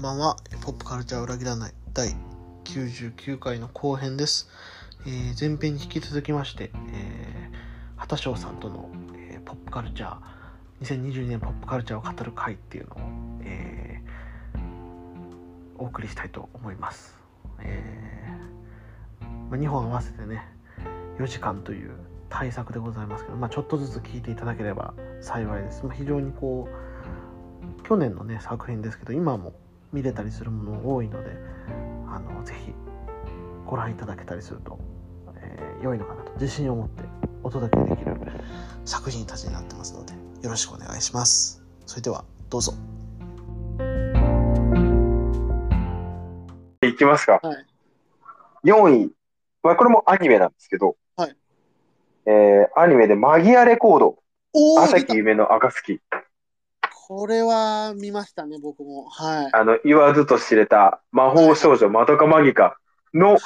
んばんは。ポップカルチャー裏切らない第99回の後編です。えー前編に引き続きまして、えー、畑翔さんとの、えーポップカルチャー、2022年ポップカルチャーを語る会っていうのを、えーお送りしたいと思います。えーまあ、2本合わせてね、4時間という対策でございますけど、まあ、ちょっとずつ聞いていただければ幸いです。まあ、非常にこう、去年のね作品ですけど今も見れたりするもの多いのであのぜひご覧いただけたりすると、えー良いのかなと自信を持ってお届けできる作品たちになってますのでよろしくお願いしますそれではどうぞいきますか。はい4位。まあ、これもアニメなんですけど、はいえーアニメでマギアレコード、お朝木夢の暁。これは見ましたね僕も。はい。あの、言わずと知れた魔法少女まどかマギカの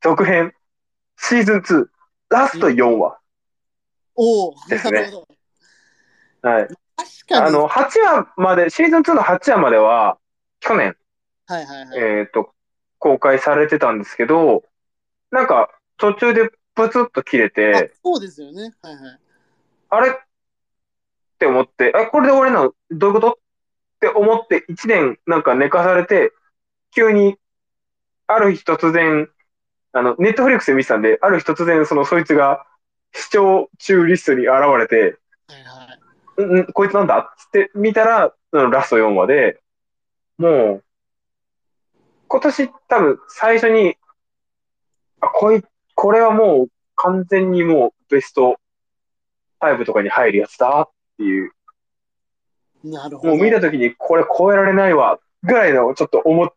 続編、シーズン2、ラスト4話。おおですねなるほど。はい。確かに。あの、8話まで、シーズン2の8話までは、去年、はいはいはい、えっ、と、公開されてたんですけど、なんか、途中でプツッと切れあて、そうですよね。はいはい。あれって思って、あ、これで終わりなの？どういうこと？って思って1年なんか寝かされて、急に、ある日突然、あの、ネットフリックスで見てたんで、ある日突然そのそいつが視聴中リストに現れて、はいはい。うん、んこいつなんだ？っつって見たら、ラスト4話で、もう、今年多分最初に、あ、こい、これはもう完全にもうベスト5とかに入るやつだっていう、なるほど。もう見た時にこれ超えられないわ、ぐらいのちょっと思っ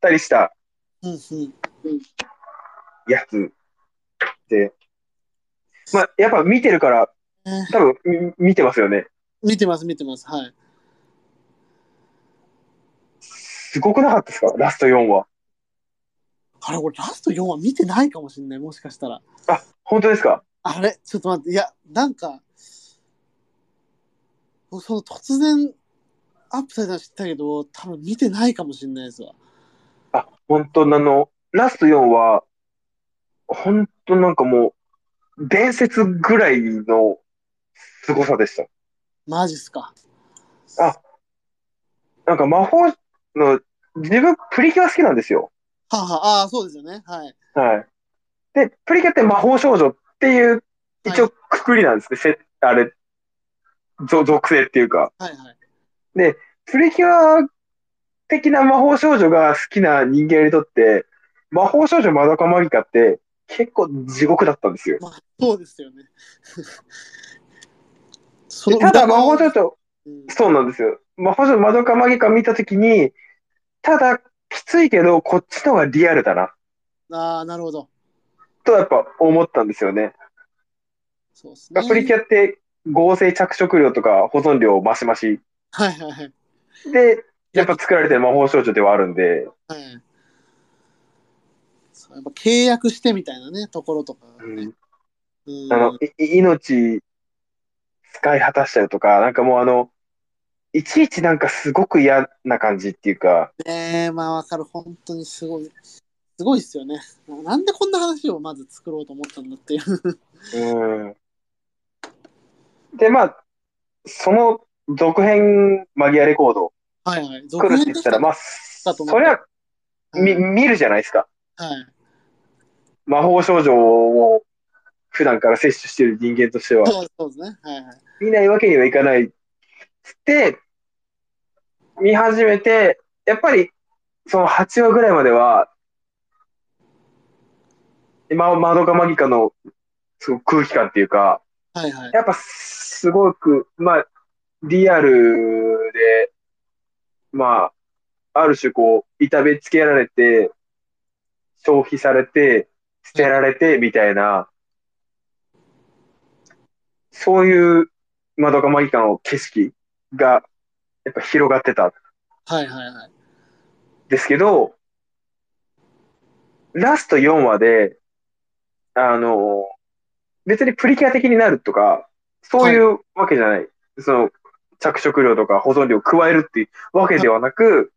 たりしたやつで、まあ、やっぱ見てるから、えー多分み見てますよね。見てます見てますはい。すごくなかったですか？ラスト4話。あれ俺ラスト4話見てないかもしれないもしかしたら。あ、本当ですか？あれ？ちょっと待って、いや、なんか、その突然アップされたの知ったけど、多分見てないかもしれないですわ。あ、本当あの、ラスト4は、本当なんかもう、伝説ぐらいの凄さでした。マジっすか。あなんか魔法の、自分プリキュア好きなんですよ。はあ、はあ、ああ、そうですよね。はい。はい。で、プリキュアって魔法少女っていう、一応くくりなんですね。せあれ、ぞ属性っていうか。はいはい。プリキュア的な魔法少女が好きな人間にとって、魔法少女まどかマギカって結構地獄だったんですよ。まあ、そうですよね。ただ魔法少女、女、うんそうなんですよ。魔法少女まどかマギカ見たときに、ただきついけどこっちの方がリアルだな、ああ、なるほど。とやっぱ思ったんですよね。そうですね。プリキュアって合成着色料とか保存料マシマシはいはいはい。で、やっぱ作られてる魔法少女ではあるんで、はい。そうやっぱ契約してみたいなね、ところとか、ね。うんあの、い命使い果たしたりとか、なんかもうあの、いちいちなんかすごく嫌な感じっていうか、ねえ、まあわかる。本当にすごい。すごいっすよね。なんでこんな話をまず作ろうと思ったんだっていう。うん。で、まあ、その続編マギアレコードはいはい。来るって言ったら、まあ、そりゃ、み、はい見るじゃないですか。はい。魔法少女を普段から摂取してる人間としては、そうですね。はいはい。見ないわけにはいかない。つって、見始めて、やっぱり、その8話ぐらいまでは、ま、マドカマギカの、すごく空気感っていうか、はいはい。やっぱすごく、まあ、リアルで、まあ、ある種こう、痛めつけられて、消費されて、捨てられて、みたいな、そういうマドカマギカの景色が、やっぱ広がってたんはいはいはい。ですけど、ラスト4話で、あの、別にプリキュア的になるとか、そういうわけじゃない。その、着色料とか保存料を加えるっていうわけではなく、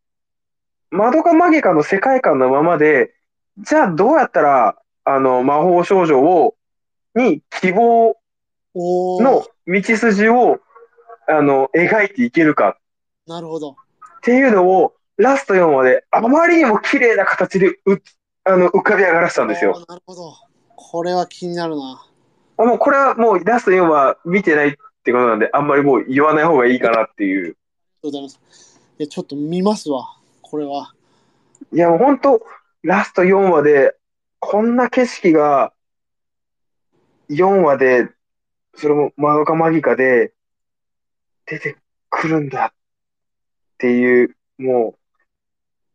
マドカマギカの世界観のままで、じゃあどうやったら、あの、魔法少女を、に希望の道筋を、あの、描いていけるかなるほど。っていうのを、ラスト4話で、あまりにも綺麗な形でうあの浮かび上がらせたんですよ。なるほど。これは気になるな。あもうこれはもうラスト4話見てないってことなんで、あんまりもう言わない方がいいかなっていう。ありがとうございます。いや、ちょっと見ますわ。これは。いやもう本当、ラスト4話で、こんな景色が、4話で、それもマドカマギカで、出てくるんだっていう、も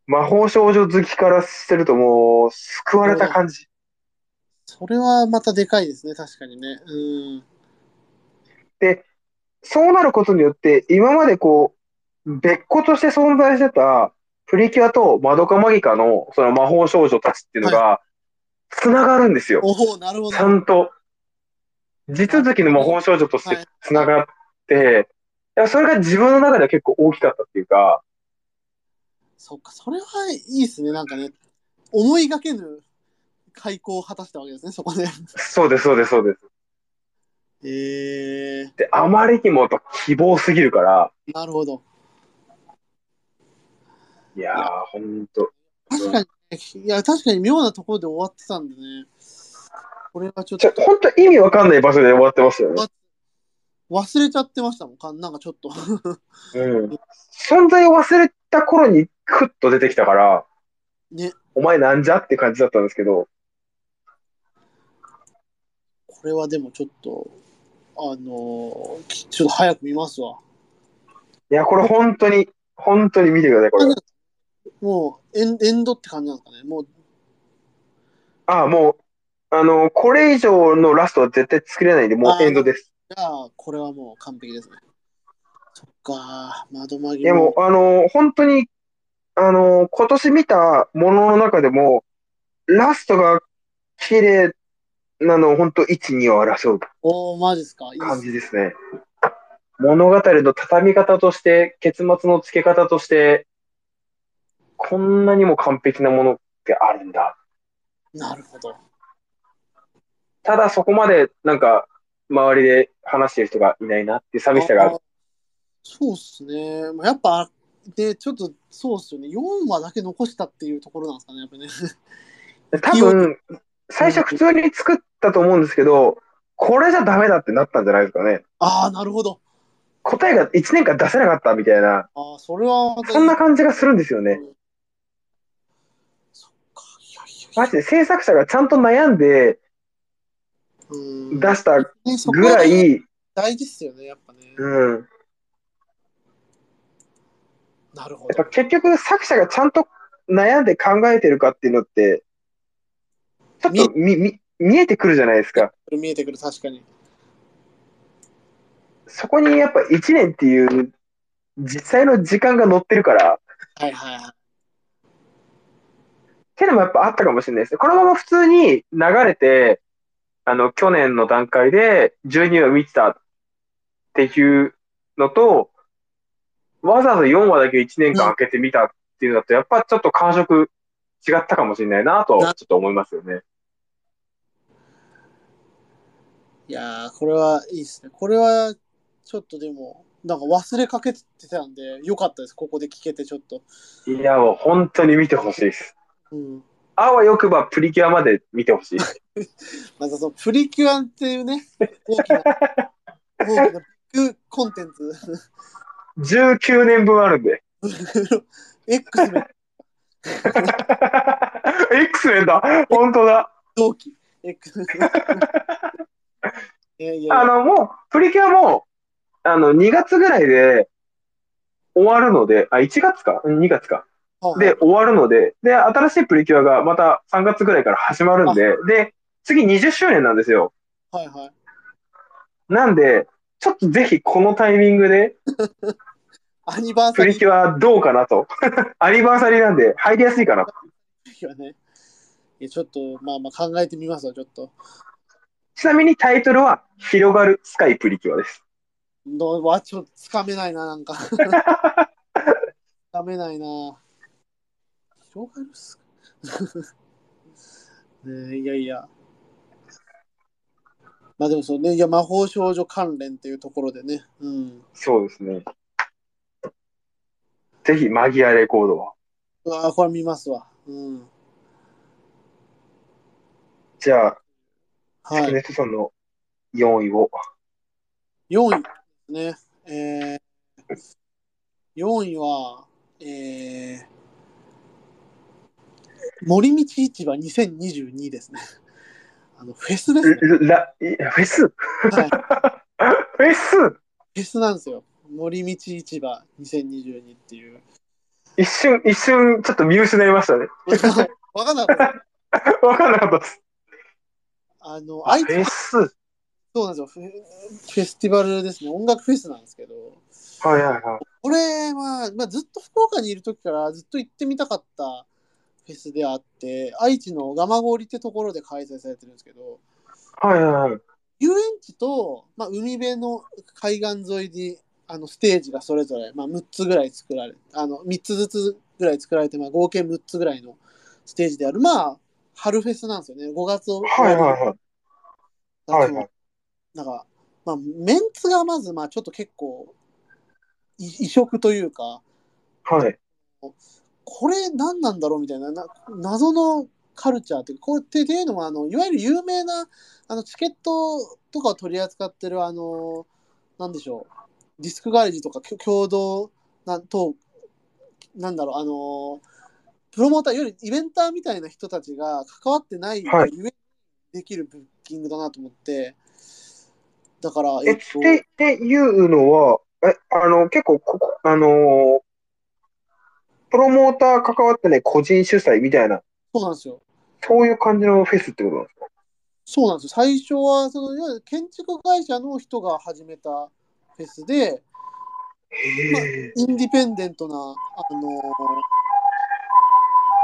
う、魔法少女好きからするともう、救われた感じ。それはまたでかいですね、確かにね。うん。そうなることによって、今までこう、別個として存在してた、プリキュアとマドカマギカの、その魔法少女たちっていうのが、繋がるんですよ。おお、なるほちど。ゃんと。地続きの魔法少女として繋がって、いやそれが自分の中では結構大きかったっていうか、そっか、それはいいですね。なんかね、思いがけぬ開口を果たしたわけですね、そこで。そうです、そうです、そうです。えー、で、あまりにもやっぱ希望すぎるから、なるほど。いやー、ほんと。確かに、いや、確かに妙なところで終わってたんでね。これはちょっとほんと意味わかんない場所で終わってましたよね。忘れちゃってましたもんか、なんかちょっと。うん。存在を忘れた頃にクッと出てきたから、ね、お前なんじゃって感じだったんですけど、これはでもちょっと、あのーきちょっと早く見ますわ。いや、これ本当に、本当に見てください、これ。もうエン、エンドって感じなんですかね。もう、ああ、もう、あの、これ以上のラストは絶対作れないんで、もうエンドです。じゃあ、これはもう完璧ですね。そっか、窓マギいや、もう、あの、本当に、あの、今年見たものの中でも、ラストが綺麗なのを本当1、2を争うおー、マジっすか？いいっ感すじですね。物語の畳み方として、結末の付け方として、こんなにも完璧なものってあるんだ。なるほど。ただそこまでなんか周りで話してる人がいないなっていう寂しさがあるあ。そうっすね。まあやっぱ、で、ちょっと、そうっすよね。4話だけ残したっていうところなんですかね、やっぱね。多分、最初普通に作ったと思うんですけど、これじゃダメだってなったんじゃないですかね。ああ、なるほど。答えが1年間出せなかったみたいな、ああ、それはそんな感じがするんですよね。そっか。いやいやいやマジで制作者がちゃんと悩んでうん出したぐらい、大事っすよね、やっぱね。うん。やなるほどっぱ。結局作者がちゃんと悩んで考えてるかっていうのって、ちょっとみ、み、見えてくるじゃないですか。見えてくる、確かに。そこにやっぱ1年っていう実際の時間が乗ってるから、はいはいはい。っていうのもやっぱあったかもしれないですね。このまま普通に流れて、あの、去年の段階で12話見てたっていうのと、わざわざ4話だけ1年間空けてみたっていうのだと、やっぱちょっと感触違ったかもしれないなと、ちょなっと思いますよね。いやー、これはいいっすね。これは、ちょっとでも、なんか忘れかけてたんで、よかったです。ここで聞けて、ちょっと。いや、もう本当に見てほしいです。うん。あわよくばプリキュアまで見てほしい。またそのプリキュアっていうね、大きな、大きなビッグコンテンツ。19年分あるんで。X メン X メンだ本当だ同期。X いやいやいやあの、もう、プリキュアも、あの、2月ぐらいで終わるので、あ、1月か ?2 月か。はいで、終わるので、で、新しいプリキュアがまた3月ぐらいから始まるんで、で、次20周年なんですよ。はいはい。なんで、ちょっとぜひこのタイミングで、アニバーサリリキュアどうかなと。アニバーサリーなんで入りやすいかなと。はね。いやちょっと、まあまあ考えてみますわ、ちょっと。ちなみにタイトルは、広がるスカイプリキュアです。どうわ、ちょっとつかめないな、なんか。つかめないな。広がるっすか？ねえいやいや。まあでもそうね、いや、魔法少女関連っていうところでね。うん。そうですね。ぜひ、マギアレコードは。あ、これ見ますわ。うん。じゃあ、はい。ネットさんの4位を。4位ですね。えー、4位は、えー、森道市場2022ですね。あの、フェスですね。ラフェス？フはい。ェス？フェスなんですよ。森道市場2022っていう。一瞬、一瞬、ちょっと見失いましたね。わかんなかった。わかんなかったです。あの、あ愛知フェス？そうなんですよフェ。フェスティバルですね。音楽フェスなんですけど、はいはいはい。これは、まあ、ずっと福岡にいる時からずっと行ってみたかったフェスであって、愛知の蒲郡ってところで開催されてるんですけど、はいはいはい。遊園地と、まあ、海辺の海岸沿いにあのステージがそれぞれ、まあ、6つぐらい作られあの3つずつぐらい作られて、まあ、合計6つぐらいのステージであるまあ春フェスなんですよね5月をはいはいはい。はいはい。なんか、まあ、メンツがまずまあちょっと結構い異色というかはい。これ何なんだろうみたいなな謎のカルチャーっていうかこれっていうのはあのいわゆる有名なあのチケットとかを取り扱ってるあのなんでしょうディスクガレージとか共同なんとなんだろうあのプロモーターいわゆるイベンターみたいな人たちが関わってないがはい。ゆえにできるブッキングだなと思って。だからえ、えっっとてっていうのは、え、あの、結構ここ、あのープロモーター関わってない個人主催みたいな、そうなんですよ。そういう感じのフェスってことなんですか？そうなんですよ。最初は、その、いわゆる建築会社の人が始めたフェスで、まあへえ。インディペンデントな、あのー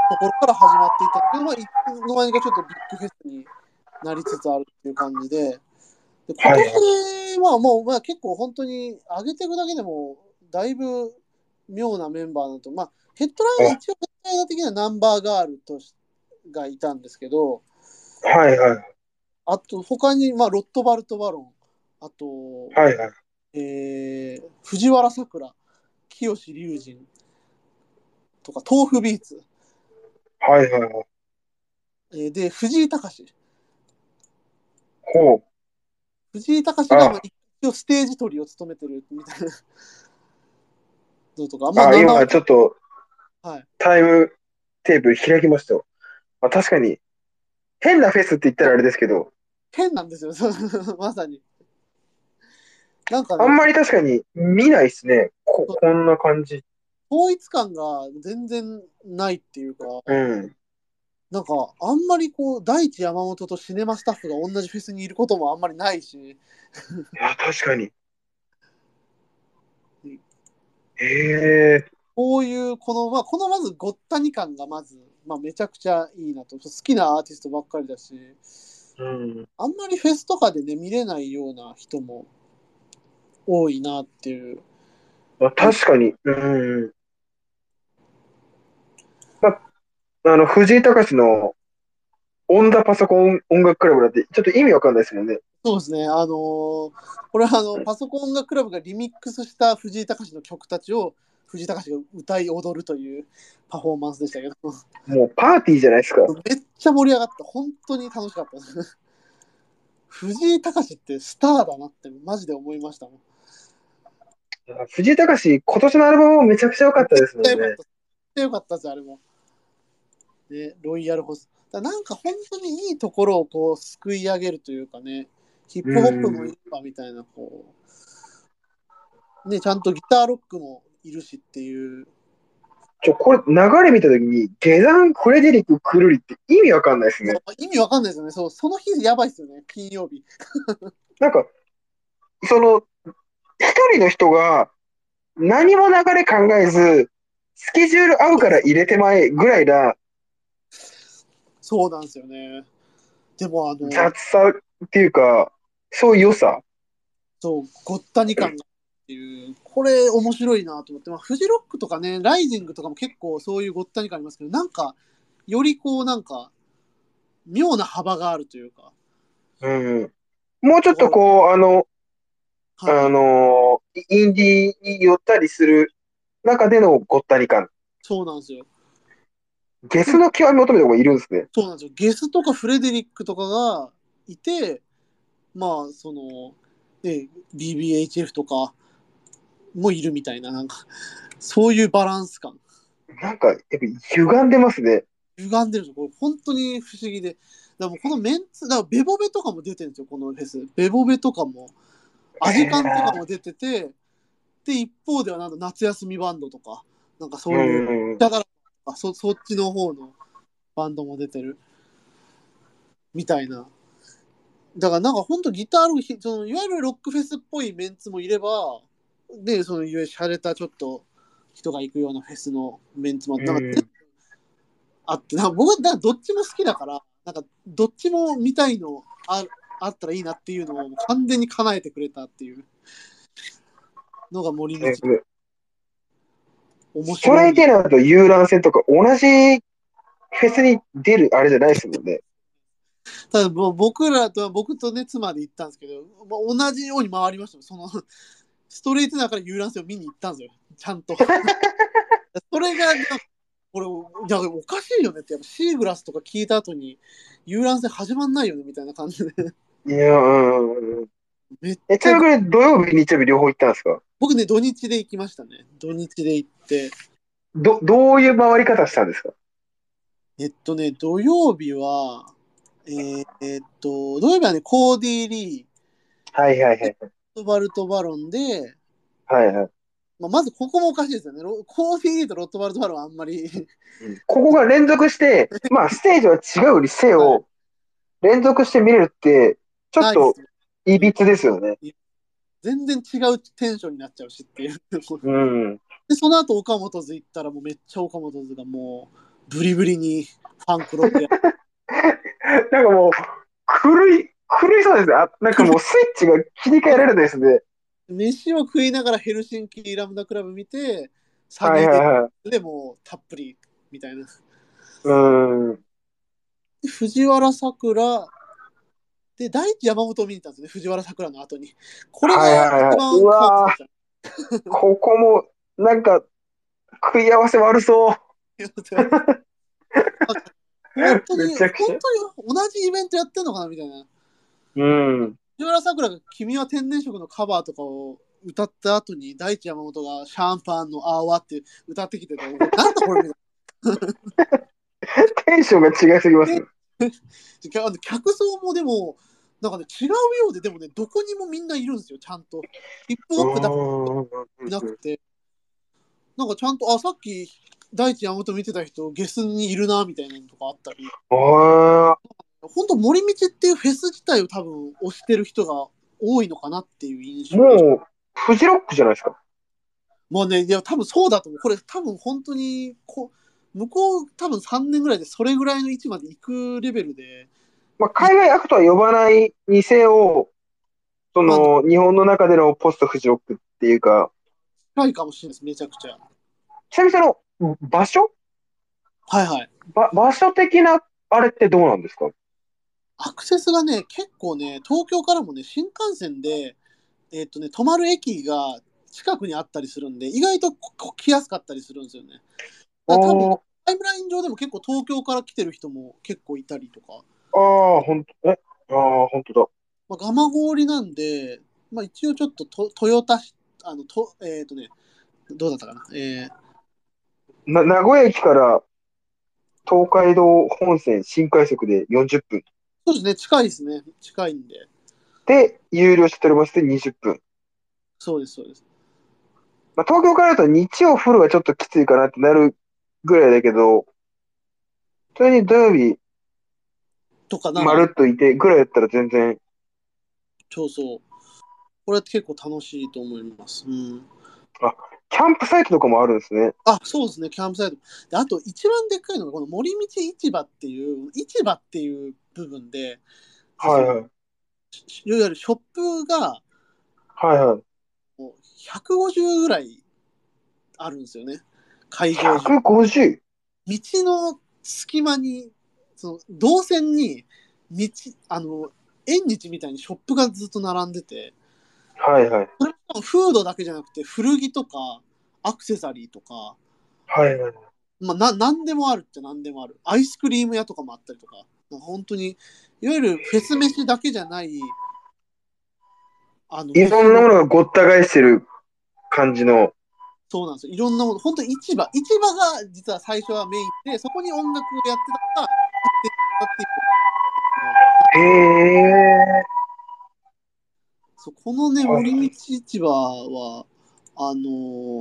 ところから始まっていたけど、まあ、いつの間にかちょっとビッグフェスになりつつあるっていう感じで、で今はい年はもう、まあ、結構本当に上げていくだけでも、だいぶ妙なメンバーだと、まあ、ヘッドライナー、一応ヘッドライナー的にはナンバーガールとしがいたんですけど、はいはい。あと、他に、まあ、ロットバルト・バロン、あと、はいはい。えー藤原さくら、清志隆人とか、豆腐ビーツ、はいはいはい。えーで、藤井隆。ほう。藤井隆があまあ一応ステージ取りを務めてるみたいなのとか、まあ、あ、七今ちょっとはい、タイムテープ開きましたよ。まあ、確かに、変なフェスって言ったらあれですけど、変なんですよ、まさに。なんか、あんね、まり確かに見ないですね。こ、こんな感じ。統一感が全然ないっていうか、うん。なんか、あんまりこう、大地山本とシネマスタッフが同じフェスにいることもあんまりないし、いや、確かにうん。へえ。こういう、この、まあ、このまずごったに感がまず、まあ、めちゃくちゃいいなと。好きなアーティストばっかりだし、うん。あんまりフェスとかでね、見れないような人も多いなっていう。まあ、確かに。うん。まあ、あの、藤井隆のオンダパソコン音楽クラブだって、ちょっと意味わかんないですもんね。そうですね、あのーこれはあのパソコン音楽クラブがリミックスした藤井隆の曲たちを藤井隆が歌い踊るというパフォーマンスでしたけど、もうパーティーじゃないですか。めっちゃ盛り上がった。本当に楽しかったです。藤井隆ってスターだなってマジで思いましたもん。藤井隆、今年のアルバムもめちゃくちゃ良かったですもんねめっちゃよかった。。めっちゃよかったです、あれも。ね、ロイヤルホスト。だなんか本当にいいところをこうすくい上げるというかね、ヒップホップもいいわみたいな、こう、ね、ちゃんとギターロックもいるしっていう。ちょ、これ流れ見たときに、下山フレデリック・クルリって意味わかんないですね。意味わかんないですよね。そう、その日やばいですよね、金曜日。なんか、その、一人の人が何も流れ考えず、スケジュール合うから入れてまえぐらいなそうなんですよね。でも、あの、雑さっていうか、そういう良さ。そう、ごったに感がっていう、これ面白いなと思って、まあ、フジロックとかね、ライジングとかも結構そういうごったに感ありますけど、なんか、よりこうなんか、妙な幅があるというか、うん。もうちょっとこう、あの、はいあの、インディーに寄ったりする中でのごったり感。そうなんですよ。ゲスの極み求めた子がいるんですね。そうなんですよ。ゲスとかフレデリックとかがいて、まあ、その、ね、BBHF とかもいるみたいな、なんか、そういうバランス感。なんか、やっぱ歪んでますね。歪んでるんですよ。これ本当に不思議で。だからもうこのメンツ、だからベボベとかも出てるんですよ、このフェス。ベボベとかも、アジカンとかも出てて、で、一方ではなんか夏休みバンドとか、なんかそうういう、ん。だからそ、そっちの方のバンドも出てる。みたいな。だからなんか本当ギターのひ、そのいわゆるロックフェスっぽいメンツもいれば、で、そのいわゆる洒落たちょっと人が行くようなフェスのメンツも、なんかあって、な僕はだどっちも好きだから、なんかどっちも見たいのああったらいいなっていうのを完全に叶えてくれたっていうのが森道え面ストラ。イテナーと遊覧船とか同じフェスに出るあれじゃないですもんね。ただもう僕らと僕とね妻で行ったんですけど、まあ、同じように回りましたよそのストレートだから遊覧船を見に行ったんですよちゃんと それがこれいやおかしいよねってやっぱシーグラスとか聞いた後に遊覧船始まんないよねみたいな感じでいや、うんうんうん。めっえ、ちなみに土曜日、日曜日両方行ったんですか？僕ね土日で行きましたね。土日で行って。ど、どういう回り方したんですか？えっとね土曜日はえーえっと土曜日はねコーディー・リはいはいはい。ーとバルト・バロンではいはい。まあ、まずここもおかしいですよね。ロコーディーリーとロットバルトバロンはあんまり。ここが連続して、まあ、ステージは違うにせよ、連続して見れるって、ちょっとないびつですよね。全然違うテンションになっちゃうしっていう。うん。で、その後、岡本図行ったら、もうめっちゃ岡本図がもう、ブリブリにファンクロックや なんかもう、狂い、狂いそうですね。あなんかもうスイッチが切り替えられないですね。飯を食いながらヘルシンキラムダクラブ見て、サはビでもうたっぷりみたいな。うん。で藤原さくら、で、第一山本を見に行ったんですね、藤原さくらの後に。これが一番うわーで ここも、なんか、食い合わせ悪そう。した。本当に、本当に同じイベントやってんのかなみたいな。うん。藤原さくらが「君は天然色」のカバーとかを歌った後に大地山本が「シャンパンのアワ」って歌ってきててなんだこれみ テンションが違いすぎます。客層もでもなんかね違うようででもねどこにもみんないるんですよちゃんと。ヒップホップだけいなくて。なんかちゃんとあさっき大地山本見てた人ゲスにいるなみたいなのとかあったり。ああ、本当森道っていうフェス自体を多分推してる人が多いのかなっていう印象。もう、フジロックじゃないですか。もうね、いや、多分そうだと思う。これ、多分本当にこう、向こう、多分3年ぐらいでそれぐらいの位置まで行くレベルで、まあ、海外アクトは呼ばないにせよ、その、日本の中でのポストフジロックっていうか、近いかもしれないです、めちゃくちゃ。ちなみにその、場所？はいはい。ば場所的なあれってどうなんですか？アクセスがね、結構ね、東京からもね、新幹線で、えっとね、泊まる駅が近くにあったりするんで、意外と来やすかったりするんですよね。多分、タイムライン上でも結構東京から来てる人も結構いたりとか、ああ、ほんと、え、ああ、ほんとだ。まあ、蒲郡なんで、まあ、一応ちょっとと豊田市、あの、と、えっ、とね、どうだったかな？えーな、名古屋駅から東海道本線新快速で40分。そうですね、近いですね。近いんで。で、有料シャトルバスで20分。そうです、そうです。まあ、東京からだと日曜フルはちょっときついかなってなるぐらいだけど、それに土曜日とかなまるっといてぐらいだったら全然、そうそう。これ結構楽しいと思います。うん。キャンプサイトとかもあるんですね。あ、そうですね、キャンプサイト。であと、一番でっかいのが、この森道市場っていう、市場っていう部分で、はいはい。いわゆるショップがはいはい。もう150ぐらいあるんですよね。会場中。150? 道の隙間に、その動線に、道、あの、縁日みたいにショップがずっと並んでて、はいはい。それもフードだけじゃなくて、古着とか、アクセサリーとか、はいはい。まあ、な、なんでもあるってなんでもある。アイスクリーム屋とかもあったりとか本当に、いわゆるフェス飯だけじゃない、あの、いろんなものがごった返してる感じの。そうなんですよ。いろんなもの、本当に市場、市場が実は最初はメインで、そこに音楽をやってたのが、発展したっていう。へえ。そうこのね、はい森道市場は、あの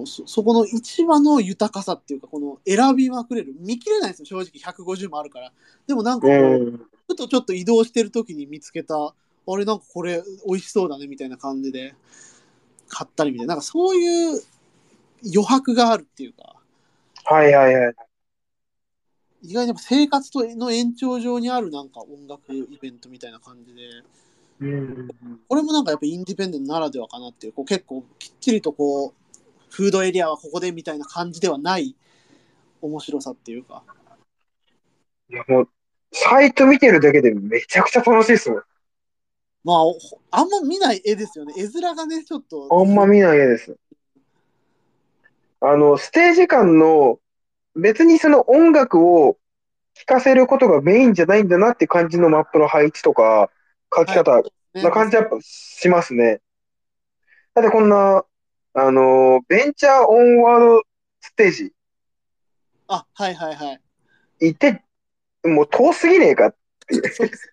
ーそ、そこの市場の豊かさっていうか、この選びまくれる。見切れないんですよ、正直150もあるから。でもなんかこう、うん。ふとちょっと移動してる時に見つけた、あれなんかこれ美味しそうだねみたいな感じで買ったりみたいな、なんかそういう余白があるっていうか、はいはいはい。意外にやっぱ生活との延長上にあるなんか音楽イベントみたいな感じで、うん。これもなんかやっぱインディペンデントならではかなっていう、こう結構きっちりとこう、フードエリアはここでみたいな感じではない面白さっていうか、いやもう、サイト見てるだけでめちゃくちゃ楽しいっすもん。まあ、おあんま見ない絵ですよね。絵面がね、ちょっと。あんま見ない絵です。あの、ステージ間の、別にその音楽を聴かせることがメインじゃないんだなって感じのマップの配置とか、書き方ねな感じやっぱしますね。だってこんな、あの、ベンチャーオンワードステージあ、はいはいはい。行って、もう遠すぎねえか。そうです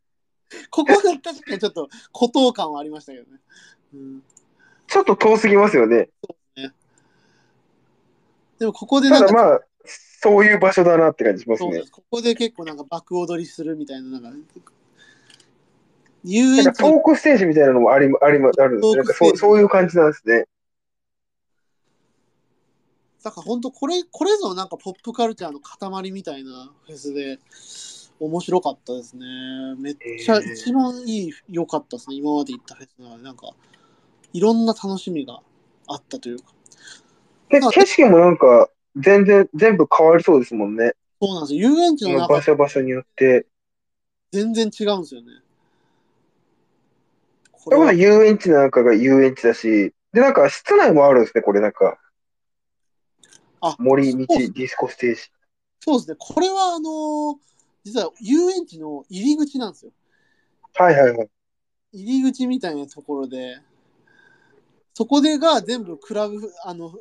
ここが確かにちょっと孤島感はありましたけどね。うん、ちょっと遠すぎますよね。でもここでなんか、ただまあ、そういう場所だなって感じしますねここで結構なんか爆踊りするみたいな、なんか、遊なんかト園地のークステージみたいなのもあり、あり、あるんですね。なんかそう、そういう感じなんですね。なんか本当これ、これぞなんかポップカルチャーの塊みたいなフェスで、面白かったですね。めっちゃえー一番いい、良かったですね。今まで行ったフェスの中で、なんか、いろんな楽しみがあったというか。で、景色もなんか、全然、全部変わりそうですもんね。そうなんですよ。遊園地の中場所場所によって。全然違うんですよね。こだかられは遊園地なんかが遊園地だし、で、なんか室内もあるんですね、これなんか。あ森道ディスコステージ。そうですね。これはあのー実は遊園地の入り口なんですよ。はいはいはい。入り口みたいなところで、そこでが全部クラブ、あの、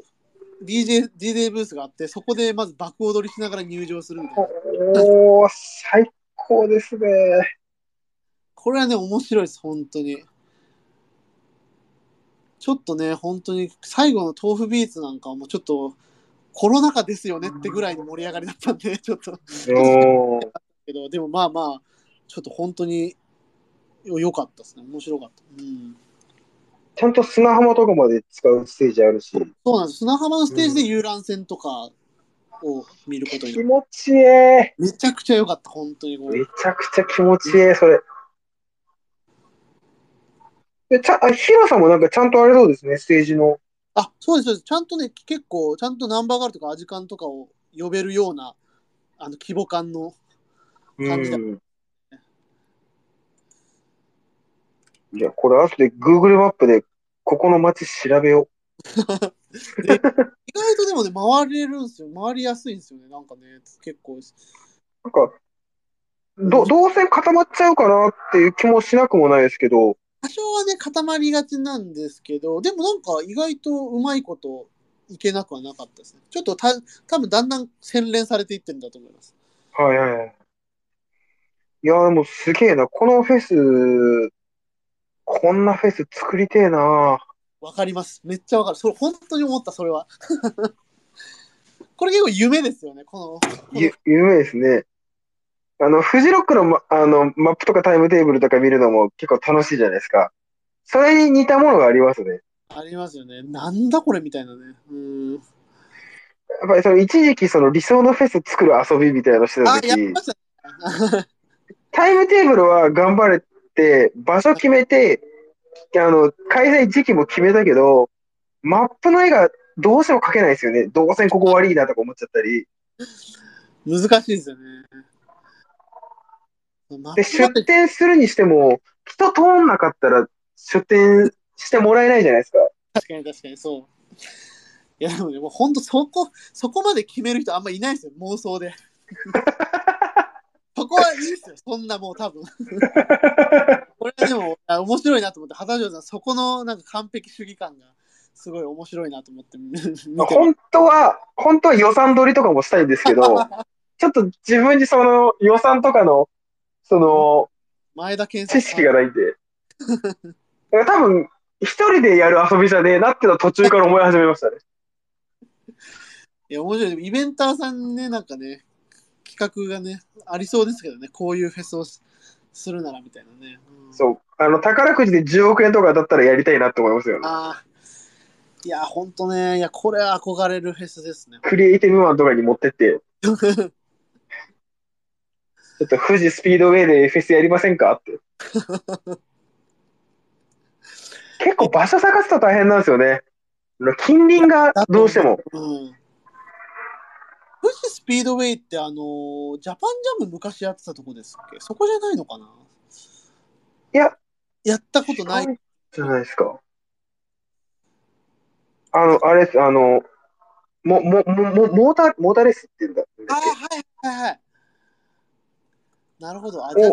DJ、DJ ブースがあって、そこでまず爆踊りしながら入場するみたいな。おー、最高ですね。これはね、面白いです、本当に。ちょっとね、本当に最後の豆腐ビーツなんかはもうちょっとコロナ禍ですよねってぐらいの盛り上がりだったんで、ちょっと。けど、でもまあまあ、ちょっと本当によ良かったですね。面白かった。うん。ちゃんと砂浜とかまで使うステージあるし、そうなんです。砂浜のステージで遊覧船とかを見ることに気持ちいい。めめちゃくちゃ良かった、本当にこう。ちゃくちゃ気持ちいい、それ。で、ちゃ、あ、ヒロさんもなんかちゃんとあれそうですね、ステージの。あ、そうです、そうです。ちゃんとね、結構、ちゃんとナンバーガールとかアジカンとかを呼べるような、あの、規模感の、感じだうん。いや、これ後で Google マップでここの街調べよ 意外とでもね、回れるんですよ。回りやすいんですよね。なんかね、結構。う。なんか、ど、動線固まっちゃうかなっていう気もしなくもないですけど、多少はね、固まりがちなんですけど、でもなんか意外とうまいこといけなくはなかったですね。ちょっとた多分だんだん洗練されていってるんだと思います。はいはいはい。いや、でもすげえな。このフェス、こんなフェス作りてえな。わかります。めっちゃわかる。それ本当に思った、それは。これ結構夢ですよね、この。ゆ、夢ですね。あの、フジロックの、ま、あの、マップとかタイムテーブルとか見るのも結構楽しいじゃないですか。それに似たものがありますね。ありますよね。なんだこれみたいなね。うん。やっぱりその一時期その理想のフェス作る遊びみたいなのしてたあ、やっ時ま、したね。タイムテーブルは頑張れて、場所決めて、あの、開催時期も決めたけど、マップの絵がどうしても描けないですよね。動線ここ悪いなとか思っちゃったり。難しいですよね。で、出店するにしても、人通んなかったら出店してもらえないじゃないですか。確かに確かにそう。いやでもね、もう本当そこ、そこまで決める人あんまいないですよ、妄想で。そこはいいですよ、そんなもう多分。これはでもあ面白いなと思って、畑上さん、そこのなんか完璧主義感がすごい面白いなと思ってて本当は、本当は予算取りとかもしたいんですけど、ちょっと自分にその予算とかの、その、前田健さん知識がないんで。多分、一人でやる遊びじゃねえなってのは途中から思い始めましたね。いや、面白い。イベンターさんね、なんかね、企画がね、ありそうですけどね、こういうフェスをすするならみたいなね。うんそう。あの、宝くじで10億円とかだったらやりたいなって思いますよね。ああ。いや、ほんとね、いや、これは憧れるフェスですね。クリエイティブマンとかに持ってって、ちょっと富士スピードウェイでフェスやりませんかって。結構場所探すと大変なんですよね。近隣がどうしても。うん。富士スピードウェイって、あのージャパンジャム昔やってたとこですっけ？そこじゃないのかな？いや、やったことない。じゃないですか。あの、あれです、あの、も、も、も、もモーター、モーターレースって言うんだ。ああ、はいはいはい。なるほど。あ、じゃあ、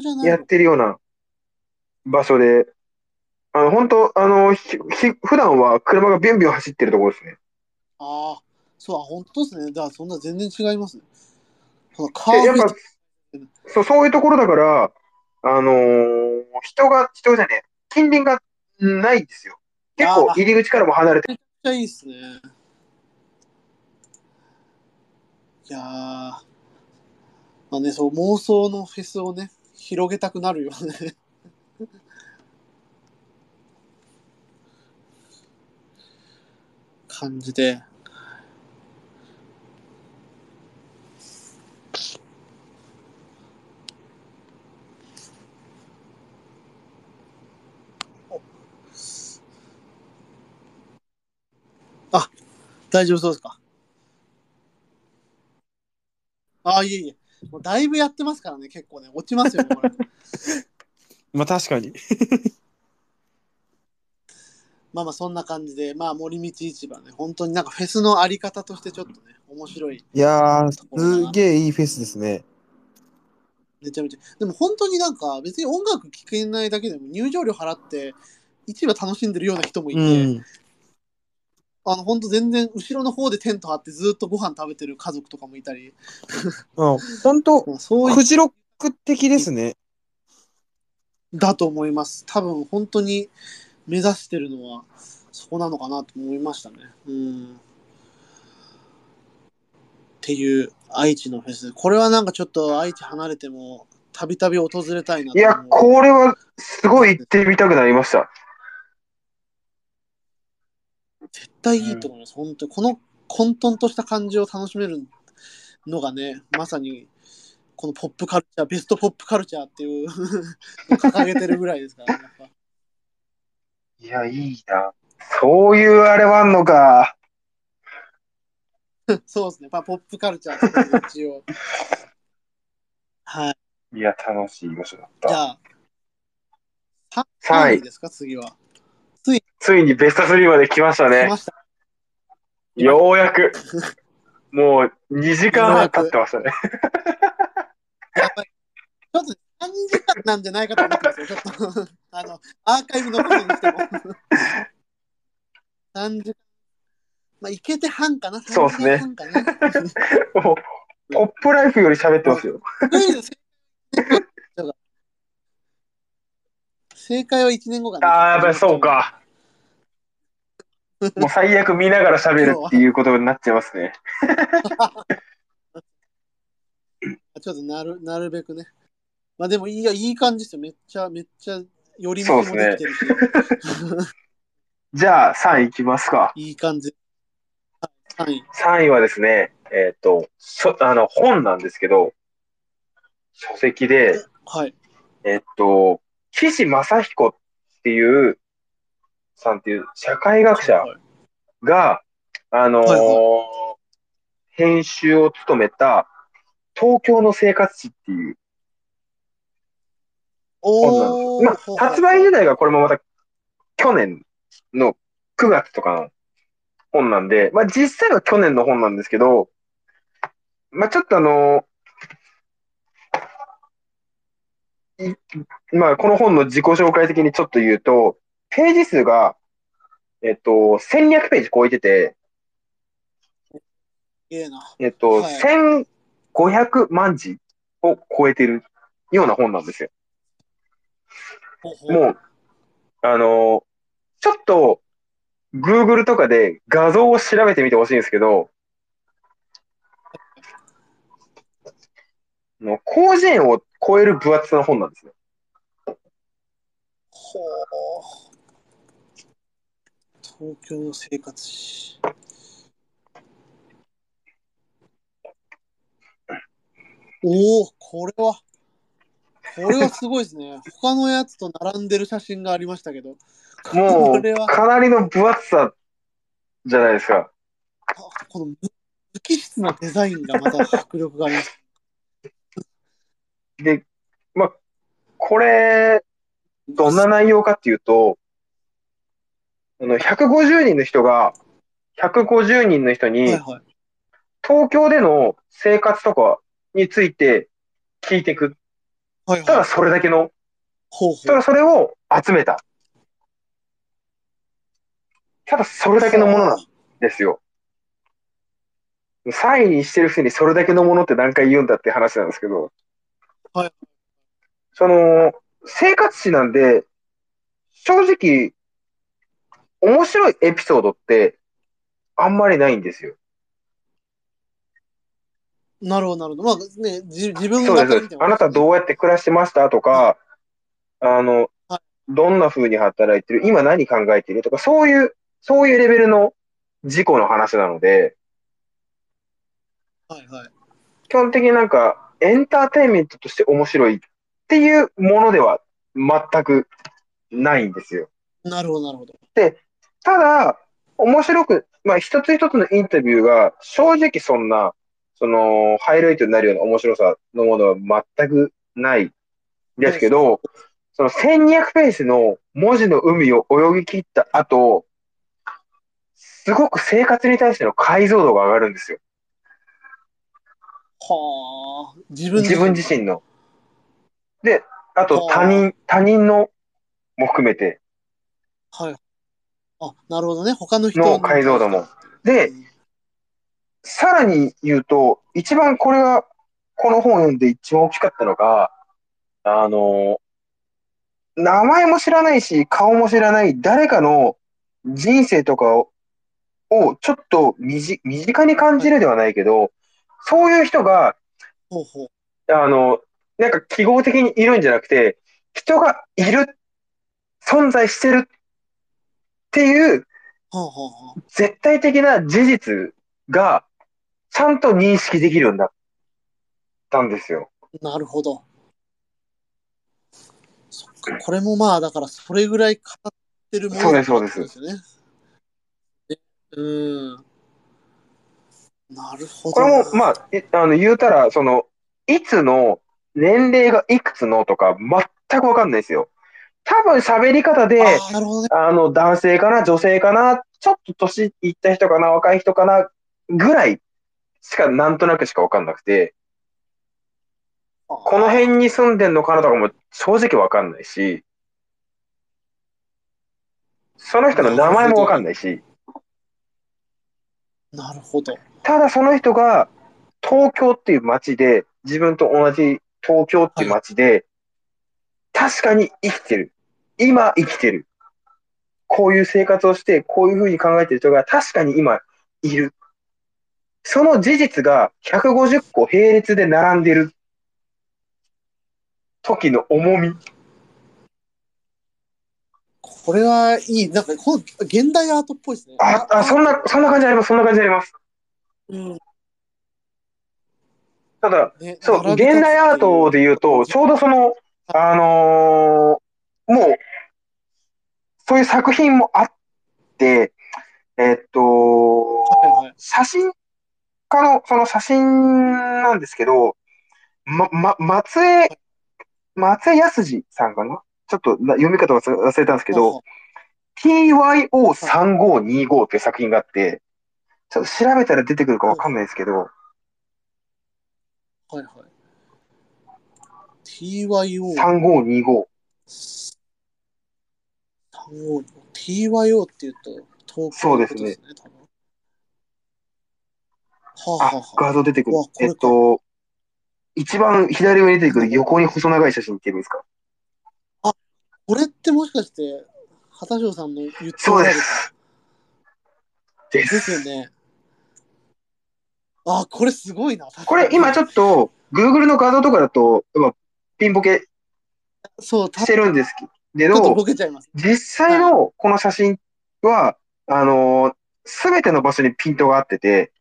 じゃないやのってるような場所で、あの、本当あの、ひ、ひ普段は車がビュンビュン走ってるところですね。ああ、そう、あ、本当ですね。だからそんな全然違いますね。そのカで、やっぱそう、そういうところだから、あのー人が、人じゃねえ、近隣がないんですよ。結構入り口からも離れて、めっちゃいいっすね。いやー、まあね、そう、妄想のフェスをね、広げたくなるよね。感じで。あ、大丈夫そうですか？ああ、いえいえ。もうだいぶやってますからね、結構ね。落ちますよね、これ。まあ確かに。まあまあ、そんな感じで、まあ、森道市場ね、本当になんかフェスのあり方としてちょっとね、面白い。いやー、すげえいいフェスですね。めちゃめちゃ。でも本当になんか、別に音楽聴けないだけでも入場料払って、市場楽しんでるような人もいうて、ん。あの、本当全然後ろの方でテント張ってずっとご飯食べてる家族とかもいたり、あ本当まあそういうフジロック的ですね。だと思います。多分本当に目指してるのはそこなのかなと思いましたね。うん。っていう愛知のフェス。これはなんかちょっと愛知離れてもたびたび訪れたいないとや。これはすごい行ってみたくなりました。絶対いいと思います。本当にこの混沌とした感じを楽しめるのがね、まさにこのポップカルチャー、ベストポップカルチャーっていう 掲げてるぐらいですから、ね、やっぱいや、いいな。そういうあれはあんのか。そうですね。まあ、ポップカルチャーっていう一応。はい。いや、楽しい場所だった。じゃあ、さ三位3位ですか、次は。ついにベスト3まで来ましたね来ま。した。ようやく。もう2時間半経ってましたね。やばい。ちょっと3時間なんじゃないかと思ってますよ。ちょっと、あの、アーカイブのことにしても。3時間。まあ、いけて半かな。そうっすね3時間半かな。もうポップライフより喋ってますよ。クイズ正解は1年後かな。ああ、やっぱりそう。か。もう最悪見ながら喋るっていうことになっちゃいますね。ちょっとなるなるべくね。まあでもいいや、いい感じですよ。めっちゃ、めっちゃ、寄り道もできてるし。じゃあ3位いきますか。いい感じ。はい、3位。3位はですね、えっ、と、書あの、本なんですけど、書籍で、はい。えっ、と、岸正彦っていう、さんっていう社会学者はいが、あのーはいは編集を務めた、東京の生活史っていう本なんですよ。ま。あ、発売自体がこれもまた去年の9月とかの本なんで、まあ実際は去年の本なんですけど、まあちょっとあのいまあこの本の自己紹介的にちょっと言うと、ページ数が、えっと、1200ページ超えてて、いえな。えっと、はい1500万字を超えてるような本なんですよ。もう、あのちょっと、Google とかで画像を調べてみてほしいんですけど、の広辞苑を超える分厚さの本なんですね。ほう。東京の生活史。おお、これは、これはすごいですね。他のやつと並んでる写真がありましたけど、もう、かなりの分厚さじゃないですか。あこの無無機質なデザインがまた迫力があります。で、まあ、これ、どんな内容かっていうと、あの、150人の人が、150人の人に、はいはい。東京での生活とかについて聞いていく。ただはいはい。それだけの、ほうほう。ただそれを集めた。ただそれだけのものなんですよ。サインしてるくせにそれだけのものって何回言うんだって話なんですけど。はい。その、生活史なんで、正直、面白いエピソードってあんまりないんですよ。なるほど、なるほど。まあね、じ自分そうですそうです。あなたどうやって暮らしてましたとか、あのは、どんな風に働いてる今何考えてるとか、そういう、そういうレベルの事故の話なので、はいはい。基本的になんかエンターテインメントとして面白いっていうものでは全くないんですよ。なるほど、なるほど。ただ、面白く、まあ一つ一つのインタビューが正直そんな、その、ハイライトになるような面白さのものは全くないですけど、その1200ページの文字の海を泳ぎ切った後、すごく生活に対しての解像度が上がるんですよ。はあ。自分自分自身の。で、あとはあ他人、他人のも含めてはい。あ、なるほどね。他の人の解像度も。で、さらに言うと、一番これが、この本を読んで一番大きかったのが、あの、名前も知らないし、顔も知らない誰かの人生とかを、をちょっと身近身近に感じるではないけど、そういう人が、ほうほう。あの、なんか記号的にいるんじゃなくて、人がいる、存在してるっていう絶対的な事実がちゃんと認識できるようになったんですよ。あ、なるほど。そっか、これもまあ、だから、それぐらい語ってるものそうですそうですうん。なるほど。これも、まあ、いあの、言うたら、その、いつの年齢がいくつのとか全くわかんないですよ。多分喋り方で。あの、男性かな、女性かな、ちょっと年いった人かな、若い人かな、ぐらいしか、なんとなくしかわかんなくて、この辺に住んでんのかなとかも正直わかんないし、その人の名前もわかんないし、なるほど。ただその人が東京っていう街で、自分と同じ東京っていう街で、確かに生きてる。今生きてる。こういう生活をして、こういうふうに考えてる人が確かに今いる。その事実が150個並列で並んでる時の重み。これはいい。なんか、この現代アートっぽいですね。あ、あ、そんな、そんな感じあります。そんな感じあります。うん。ただ、ねそう、現代アートで言うと、ちょうどその、あのーもう、そういう作品もあって、ええっと。写真家の、その写真なんですけど、ま、ま、松江、松江康二さんかな？ちょっとな読み方忘れたんですけど、TYO3525 っていう作品があって、ちょっと調べたら出てくるかわかんないですけど、はいはい。TYO。3525。35 TYO って言うと、東京のことですね。はあ、はああは、画像出てくるえっと、一番左上に出てくる横に細長い写真って言えばいいですか？これってもしかして、畑翔さんの言ってそうでるす。でですす。よね。あ、これすごいな。これ今ちょっっと、Google の画像とかだと、ピンボケしちてるんですけど。実際のこの写真は、あのすべての場所にピントが合ってて、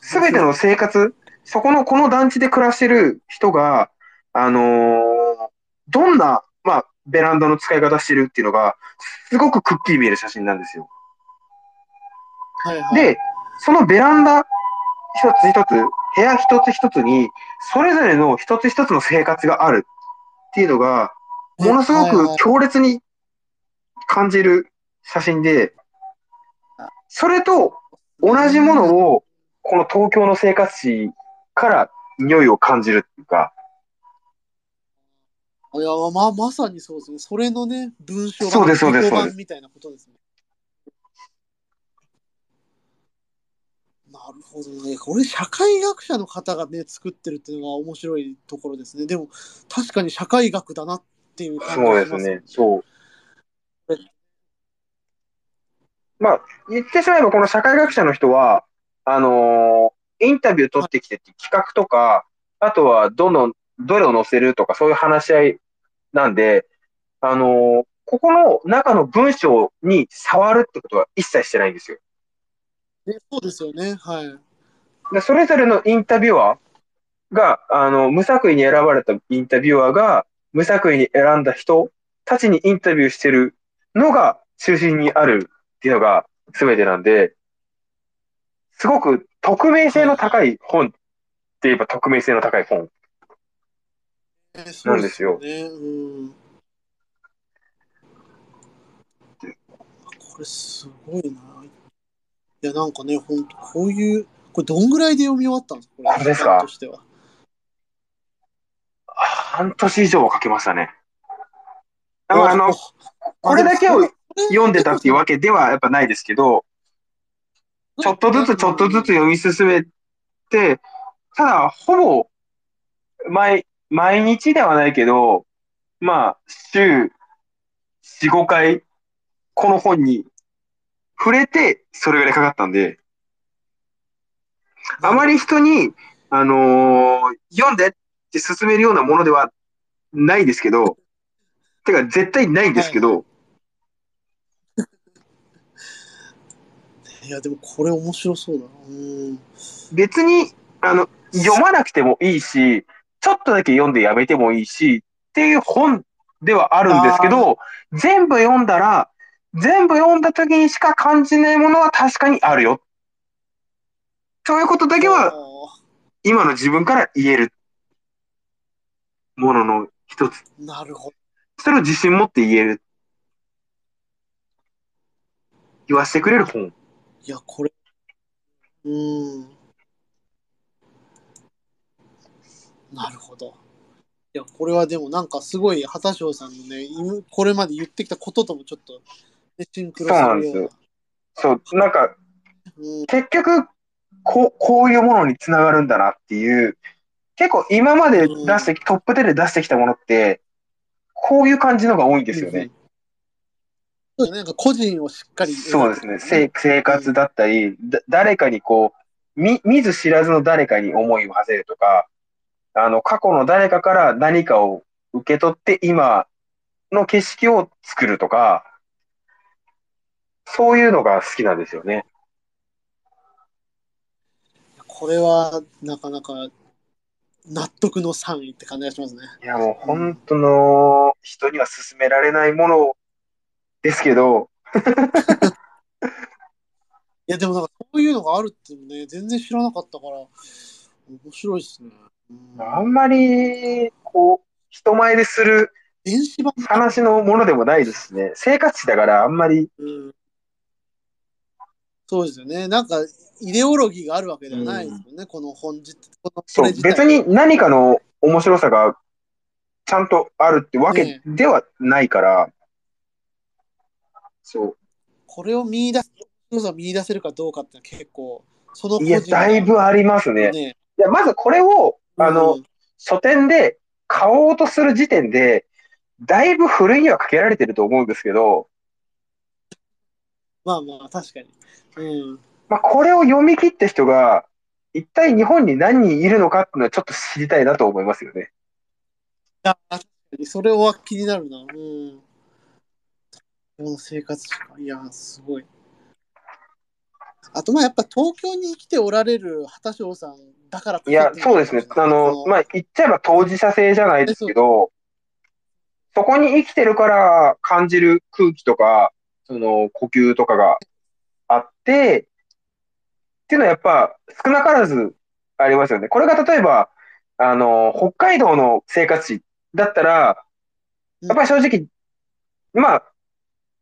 すべての生活、そこの、この団地で暮らしてる人が、あのーどんな、まあ、ベランダの使い方してるっていうのが、すごくくっきり見える写真なんですよ。はいはい。で、そのベランダ一つ一つ、部屋一つ一つに、それぞれの一つ一つの生活があるっていうのが、ものすごく強烈に感じる写真で、それと同じものを、この東京の生活史から匂いを感じるっていうか、いや、まあ、まさにそうですね。それのね、文章そうですそうですそうです版みたいなことですね。なるほどね。これ、社会学者の方がね、作ってるっていうのが面白いところですね。でも、確かに社会学だなっていう感じがしますですね、そう。まあ、言ってしまえば、この社会学者の人は、あのーインタビュー取ってきてって企画とか、あとはどの、どれを載せるとか、そういう話し合いなんで、あのーここの中の文章に触るってことは一切してないんですよ。ねそうですよね。はい。でそれぞれのインタビュアーが、あの、無作為に選ばれたインタビュアーが、無作為に選んだ人たちにインタビューしてるのが中心にあるっていうのが全てなんで、すごく匿名性の高い本って言えば匿名性の高い本。ねそうですよね。うん。これすごいな。いや、なんかね、ほんと、こういう、これどんぐらいで読み終わったんですか？これですか？としては。半年以上はかけましたね。まあ、あの、これだけを読んでたっていうわけではやっぱないですけど、ちょっとずつちょっとずつ読み進めて、ただ、ほぼ、毎、毎日ではないけど、まあ、週4、5回、この本に触れて、それぐらいかかったんで、あまり人に、あのー読んでって勧めるようなものではないですけど、てか絶対ないんですけど、いや、でもこれ面白そうだな。うん。別に、あの、読まなくてもいいし、ちょっとだけ読んでやめてもいいし、っていう本ではあるんですけど、全部読んだら、全部読んだ時にしか感じないものは確かにあるよ。そういうことだけは、今の自分から言えるものの一つ。なるほど。それを自信持って言える。言わせてくれる本。いや、これ、うん。なるほど。いや、これはでもなんかすごい、畑翔さんのね、今これまで言ってきたことともちょっと、ね、シンクロするような。そう、なんか、うん、結局、こう、こういうものにつながるんだなっていう、結構今まで出して、トップ10で出してきたものって、こういう感じのが多いんですよね。そうですね。なんか個人をしっかり、そうですね。生生活だったり、だ誰かにこう、見、見ず知らずの誰かに思いを馳せるとか、あの、過去の誰かから何かを受け取って今の景色を作るとか、そういうのが好きなんですよね。これはなかなか納得の3位って感じがしますね。いや、もう本当の人には勧められないものですけど、いや、でもなんかそういうのがあるってね、全然知らなかったから、面白いですね。うんあんまり、こう、人前でする電子版話のものでもないですね。生活史だからあんまり、うんそうですよね。なんか、イデオロギーがあるわけではないですもんね、この本自このそう、別に何かの面白さがちゃんとあるってわけではないから、そこれを見出す、見出せるかどうかって結構、そのう。いや、だいぶありますね。ね。いや、まずこれを、あの、うん書店で買おうとする時点で、だいぶふるいにはかけられてると思うんですけど、まあまあ、確かに。うん。まあ、これを読み切った人が、一体日本に何人いるのかっていうのはちょっと知りたいなと思いますよね。あ確かに、それは気になるな。うん。この生活史か。いや、すごい。あと、まあ、やっぱ東京に生きておられる畑翔さんだからいや、そうですね。あの、まあ、言っちゃえば当事者性じゃないですけど、そこに生きてるから感じる空気とか、その呼吸とかがあって、っていうのはやっぱ少なからずありますよね。これが例えば、あの、北海道の生活史だったら、やっぱり正直、まあ、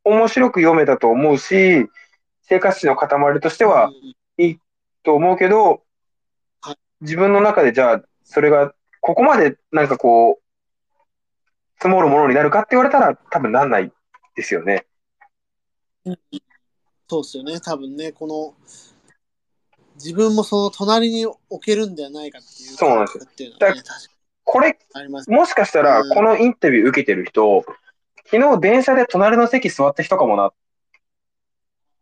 面白く読めたと思うし、生活史の塊としてはうんいいと思うけどはい、自分の中でじゃあ、それが、ここまでなんかこう、積もるものになるかって言われたら多分なんないですよね。そうですよね、多分ね、この、自分もその隣に置けるんではないかっていうそうなんですよ感覚っていうのはね、確かこれ、にあります。もしかしたら、うんこのインタビュー受けてる人、昨日電車で隣の席座った人かもな、っ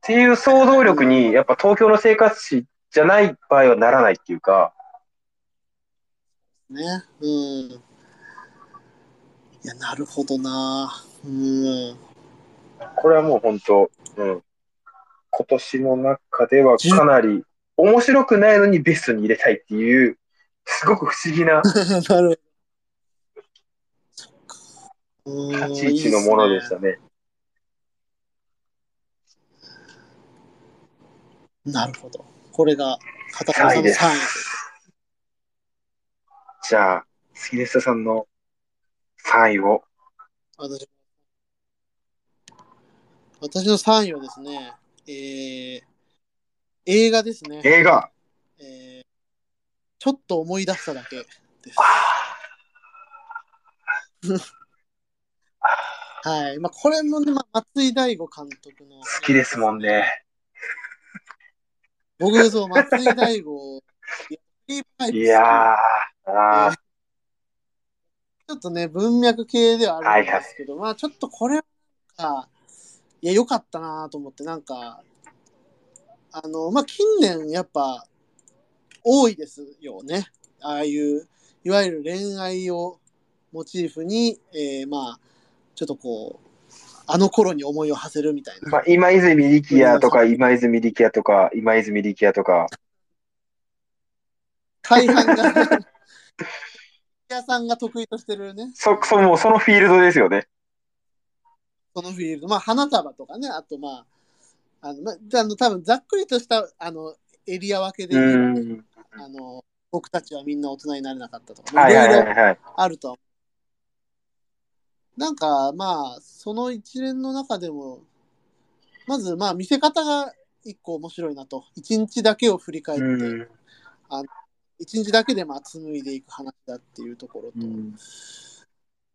ていう想像力に、やっぱ東京の生活史じゃない場合はならないっていうか、ね。うん。いや、なるほどな。うん。これはもう本当、うん。今年の中ではかなり面白くないのにベストに入れたいっていう、すごく不思議な 立ち位置のものでしたね。なるほど。これが、片方さんの3位三位じゃあ、杉根下さんの3位を。私私の3位はですね、えー、映画ですね。映画。えーちょっと思い出しただけです。はい。まあ、これもね、まあ、松井大悟監督の。好きですもんね。僕、そう、松井大悟、い いやー、ちょっとね、文脈系ではあるんですけど、まあちょっとこれはいや、良かったなと思って、なんか、あの、まあ近年やっぱ多いですよね。ああいう、いわゆる恋愛をモチーフに、えーまあ、ちょっとこう、あの頃に思いを馳せるみたいな。まあ、今泉力也とか、今泉力也とか、今泉力也とか、大半が、屋さんが得意としてるね、そ、そ、もうそのフィールドですよね。そのフィールド、まあ、花束とかね、あと、まあ、あの、まあ、じゃああの、多分ざっくりとした、あの、エリア分けで。あの、僕たちはみんな大人になれなかったとか、いろいろ。あるとは思う。なんか、まあ、その一連の中でも、まず、まあ、見せ方が一個面白いなと。一日だけを振り返って、うん。一日だけでまあ紡いでいく話だっていうところと、うん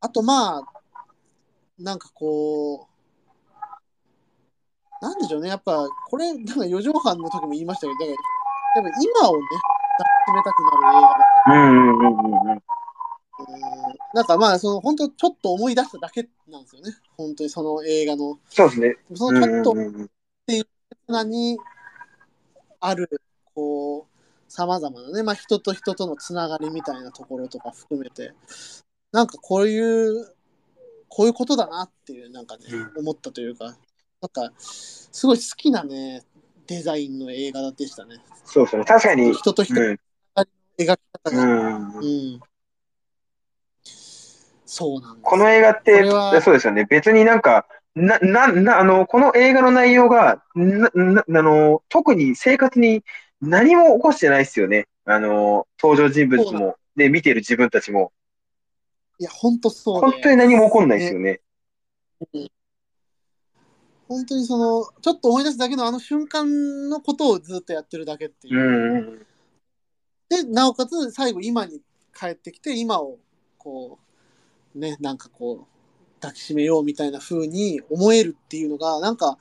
あとまあ、なんかこう、なんでしょうね、やっぱこれ、なんか4畳半の時も言いましたけど、だからやっぱ今をね、抱きしめたくなる映画だうんうん。うんうんなんかまあ、その本当ちょっと思い出しただけなんですよね、本当にその映画の。そうですね。そのちょっとうんうんうん。なにある、こう、さまざまなね、まあ人と人とのつながりみたいなところとか含めて、なんかこういう、こういうことだなっていう、なんかね、思ったというか、なんか、すごい好きなね、デザインの映画でしたね。そうですね。確かに。人と人のうん。描き方が。うんうん。そうなん。この映画ってそうですよね。別になんか、な、な、な、あの、この映画の内容が、な、な、あの、特に生活に何も起こしてないですよね。あの、登場人物も、で、見てる自分たちも。いや、本当そうで本当に何も起こんないですよね。本当にその、ちょっと思い出すだけのあの瞬間のことをずっとやってるだけっていうう。ん。で、なおかつ最後今に帰ってきて、今をこう、ね、なんかこう、抱きしめようみたいな風に思えるっていうのが、なんか、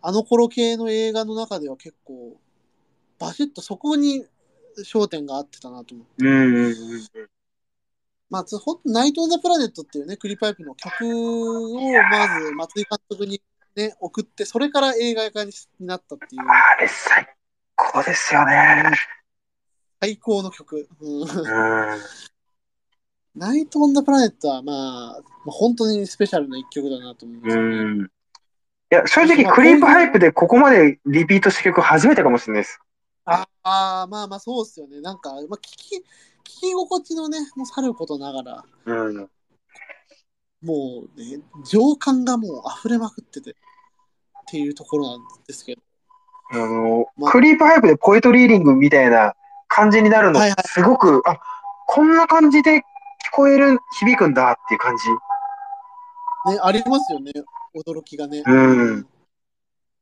あの頃系の映画の中では結構、バシッとそこに焦点が合ってたなと思って。うん。まあ、つほんナイト・オン・ザ・プラネットっていうね、クリパイプの曲をまず松井監督にね、送って、それから映画化になったっていうあれ最高ですよね。最高の曲。うんうん。ナイト・オン・ザ・プラネットは、まあ、まあ本当にスペシャルな一曲だなと思いますよね。うん。いや、正直、クリープハイプでここまでリピートした曲初めてかもしれないです。ああー、まあまあそうっすよね。なんか、まあ、聞き、聞き心地のね、もうさることながら、うん。もうね、情感がもう溢れまくってて、っていうところなんですけど。あの、まあクリープハイプでポエトリーリングみたいな感じになるのはいはい、すごく、あ、こんな感じで聞こえる、響くんだっていう感じ。ね、ありますよね、驚きがね。うん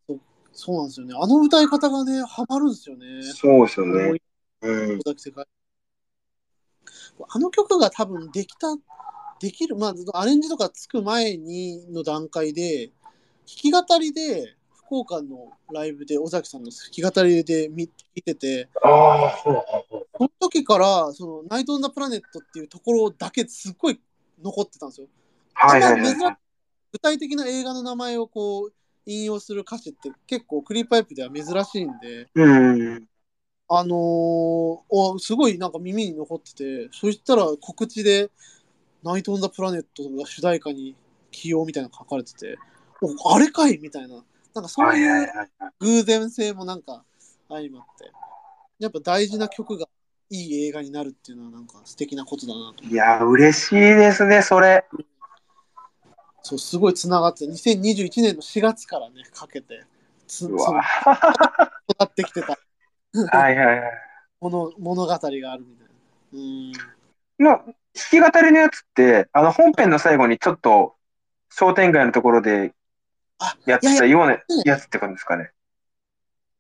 そうそうなんですよね。あの歌い方がね、ハマるんですよね。そうですよ思いうん。あの曲が多分できた、できる、まあ、アレンジとかつく前にの段階で、弾き語りで、福岡のライブで尾崎さんの弾き語りで見見てて、あその時から、その、ナイト・オン・ザ・プラネットっていうところだけすっごい残ってたんですよ。はいはいはい。具体的な映画の名前をこう、引用する歌詞って結構クリーパイプでは珍しいんで、うん。あのーおすごいなんか耳に残ってて、そしたら告知で、ナイト・オン・ザ・プラネットが主題歌に起用みたいなの書かれてて、おあれかいみたいな、なんかそうはいう。偶然性もなんか相まって、やっぱ大事な曲がいい映画になるっていうのはなんか素敵なことだなと。いや、嬉しいですね、それ。そう、すごい繋がって、2021年の4月からね、かけて、つうそのわ。育ってきてたはいはいはい。物物語があるみたいな。うん。の、弾き語りのやつって、あの、本編の最後にちょっと、商店街のところであ、やってたようなうんやつって感じですかね。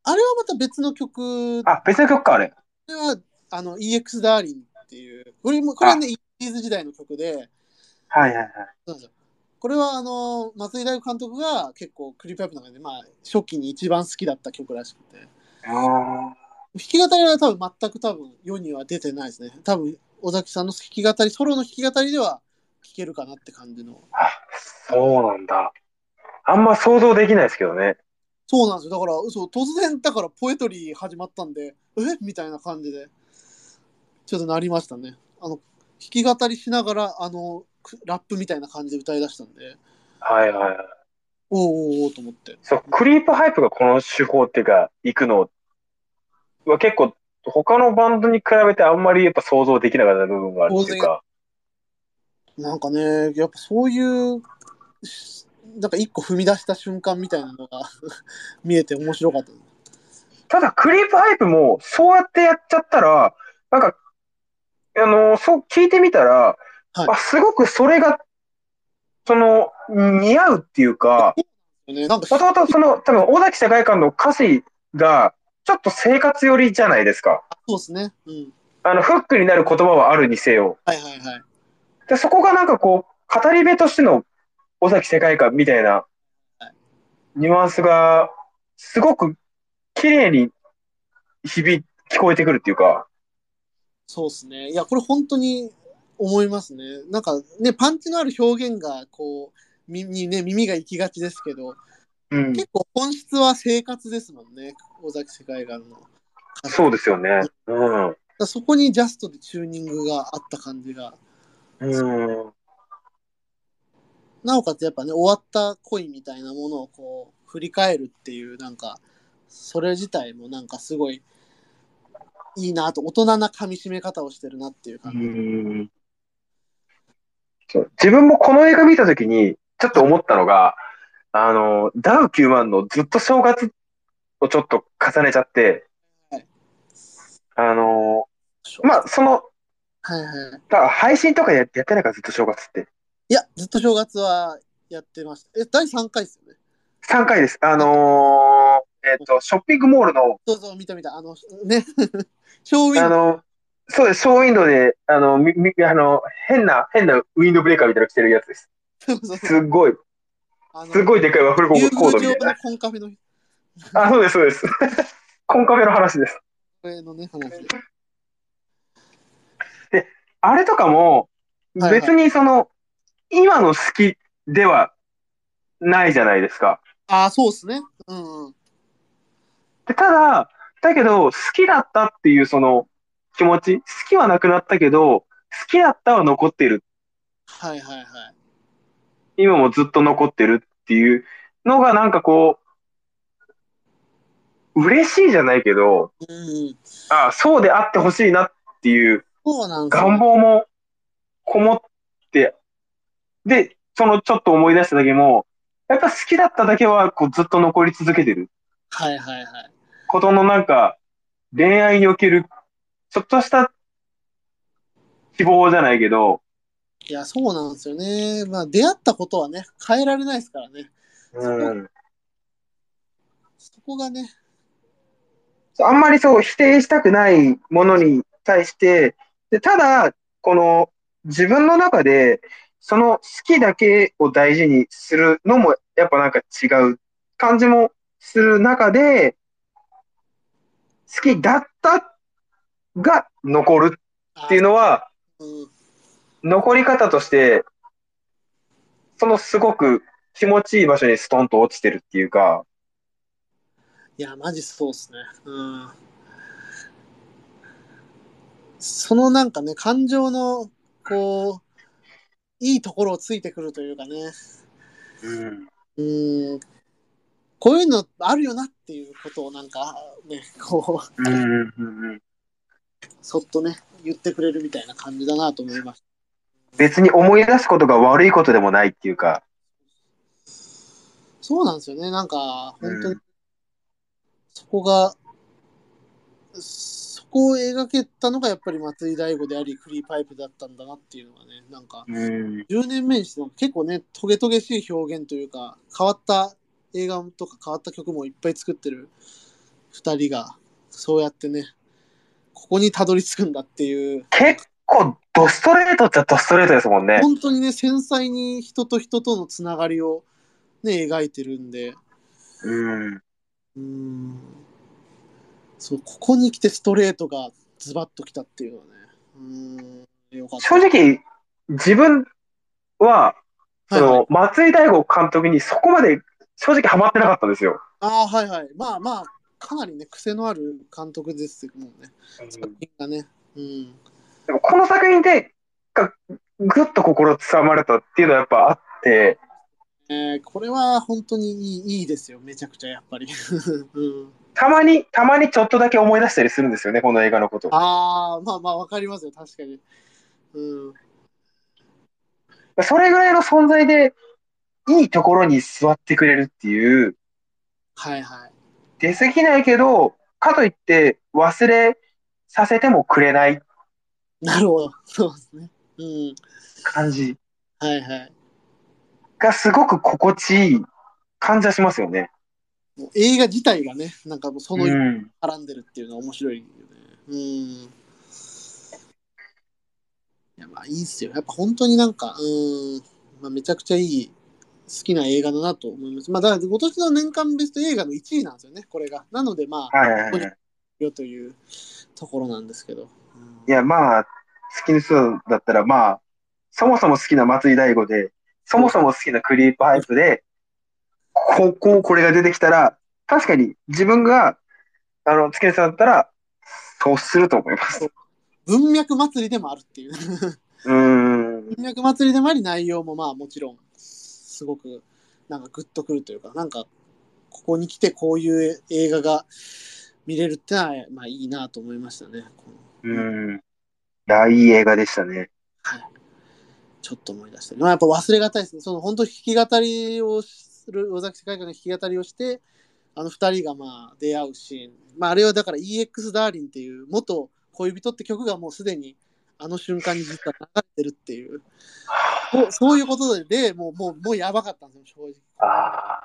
あれはまた別の曲あ、別の曲か、あれ。これはあの EX ダーリンっていう、これもこれはね、イーズ時代の曲で、はいはいはい。これはあの松井大監督が結構クリープアップの中で、まあ、初期に一番好きだった曲らしくて、あ弾き語りは多分全く多分世には出てないですね。多分尾崎さんの弾き語り、ソロの弾き語りでは聴けるかなって感じの。あ、そうなんだ。あんま想像できないですけどね。そうなんですよ。だから、そう突然、だからポエトリー始まったんで、え？みたいな感じで、ちょっとなりましたね。あの、弾き語りしながら、あの、くラップみたいな感じで歌い出したんで、はいはいはい。おーおーおーと思って。そう、クリープハイプがこの手法っていうか、行くのは結構、他のバンドに比べてあんまりやっぱ想像できなかった部分があるっていうか。なんかね、やっぱそういう、しなんか一個踏み出した瞬間みたいなのが 見えて面白かった。ただ、クリープハイプも、そうやってやっちゃったら、なんか、あの、そう、聞いてみたら、はいあ、すごくそれが、その、似合うっていうか、ね、なんかもともとその、多分、尾崎世界観の歌詞が、ちょっと生活寄りじゃないですか。そうですね。うん。あの、フックになる言葉はあるにせよ。はいはいはい。で、そこがなんかこう、語り部としての尾崎世界観みたいなはい、ニュアンスが、すごく綺麗に響、聞こえてくるっていうか、そうですね。いや、これ本当に思いますね。なんかね、パンチのある表現が、こう、耳にね、耳が行きがちですけど、うん。結構本質は生活ですもんね、尾崎世界観の。そうですよね。うん。そこにジャストでチューニングがあった感じが。うん。なおかつやっぱね、終わった恋みたいなものをこう、振り返るっていう、なんか、それ自体もなんかすごい、いいなと、大人な噛み締め方をしてるなっていうう感じ。う自分もこの映画見たときに、ちょっと思ったのが、あの、ダウ9万のずっと正月をちょっと重ねちゃってはい、あの、まあ、その、はいはい。だ配信とかややってないからずっと正月って。いや、ずっと正月はやってました。え、第3回ですよね？3回です。あのーえっ、と、ショッピングモールの、そうそう、見た見た。あの、ね、ショーウィンあの、そうです、ショーウィンドウで、あの、みみあの、変な、変なウィンドブレーカーみたいなの着てるやつです。すっごい、すごいでかいワッフルコ竜ードみたいな。コンカフェのあ、そうです、そうです。コンカフェの話です。これのね、話で。あれとかも、はいはい別にその、今の好きではないじゃないですか。ああ、そうっすね。うんうん。でただ、だけど、好きだったっていうその気持ち、好きはなくなったけど、好きだったは残ってる。はいはいはい。今もずっと残ってるっていうのがなんかこう、嬉しいじゃないけど、うん。あそうであってほしいなっていう願望もこもって、で、そのちょっと思い出しただけも、やっぱ好きだっただけはこうずっと残り続けてるはいはいはい。ことのなんか、恋愛における、ちょっとした希望じゃないけど、いや、そうなんですよね。まあ、出会ったことはね、変えられないですからね。うん、そこがね、あんまりそう否定したくないものに対して、でただ、この自分の中で、その好きだけを大事にするのもやっぱなんか違う。感じもする中で、好きだったが残るっていうのは、うん、残り方として、そのすごく気持ちいい場所にストンと落ちてるっていうか、いや、マジそうっすね。うん。そのなんかね、感情の、こう、いいところをついてくるというかね、うん、うん、こういうのあるよなっていうことをなんか、ね、こう、うん、うん、そっとね、言ってくれるみたいな感じだなと思いまし別に思い出すことが悪いことでもないっていうか、た。そうなんですよね、なんか、本当に。うん、そこが、そこを描けたのがやっぱり松井大悟であり、フリーパイプだったんだなっていうのがね、なんか、うん、10年目にして結構ね、トゲトゲしい表現というか、変わった映画とか変わった曲もいっぱい作ってる2人が、そうやってね、ここにたどり着くんだっていう、結構ドストレートっちゃドストレートですもんね。本当にね、繊細に人と人とのつながりをね、描いてるんで、うん、うーん、そう、ここに来てストレートがズバッときたっていうのはね、うーん、よかった。正直、自分は、そはいはい、の、松井大悟監督にそこまで正直ハマってなかったんですよ。ああ、はいはい。まあまあ、かなりね、癖のある監督ですもんね。作品がね。うん。でもこの作品で、がぐっと心つかまれたっていうのはやっぱあって、えーこれは本当にいいいいですよ、めちゃくちゃやっぱり。うん、たまに、たまにちょっとだけ思い出したりするんですよね、この映画のこと。ああ、まあまあ、わかりますよ、確かに。うん。それぐらいの存在で、いいところに座ってくれるっていう、はいはい。出過ぎないけど、かといって忘れさせてもくれないなるほど。そうですね。うん。感じはいはい。がすごく心地いい感じはしますよね。もう映画自体がね、なんかもうその。絡んでるっていうのは面白いよね。うん。いや、まあいいっすよ。やっぱ本当になんか、うん、まあ、めちゃくちゃいい、好きな映画だなと思います。まあだから今年の年間ベスト映画の1位なんですよね、これが。なのでまあ、はいはいはい。よというところなんですけど。うんいや、まあ、好きな人だったら、まあ、そもそも好きな松井大悟で、そもそも好きなクリープハイプで、ここ、これが出てきたら、確かに自分が、あの、月根さんだったら、そうすると思います。文脈祭りでもあるっていう。うーん。文脈祭りでもあり、内容もまあもちろん、すごく、なんかグッとくるというか、なんか、ここに来てこういう映画が見れるってのは、まあいいなと思いましたね。うん。いや、いい映画でしたね。はい。ちょっと思い出した。まあやっぱ忘れがたいですね。その本当弾き語りをし尾崎世界観の弾き語りをして、あの二人がまあ出会うシーン。まああれはだから EX ダーリンっていう元恋人って曲がもうすでにあの瞬間に実は流れてるっていう。そうそういうことで、でもう、もう、もうやばかったんですよ、正直。あ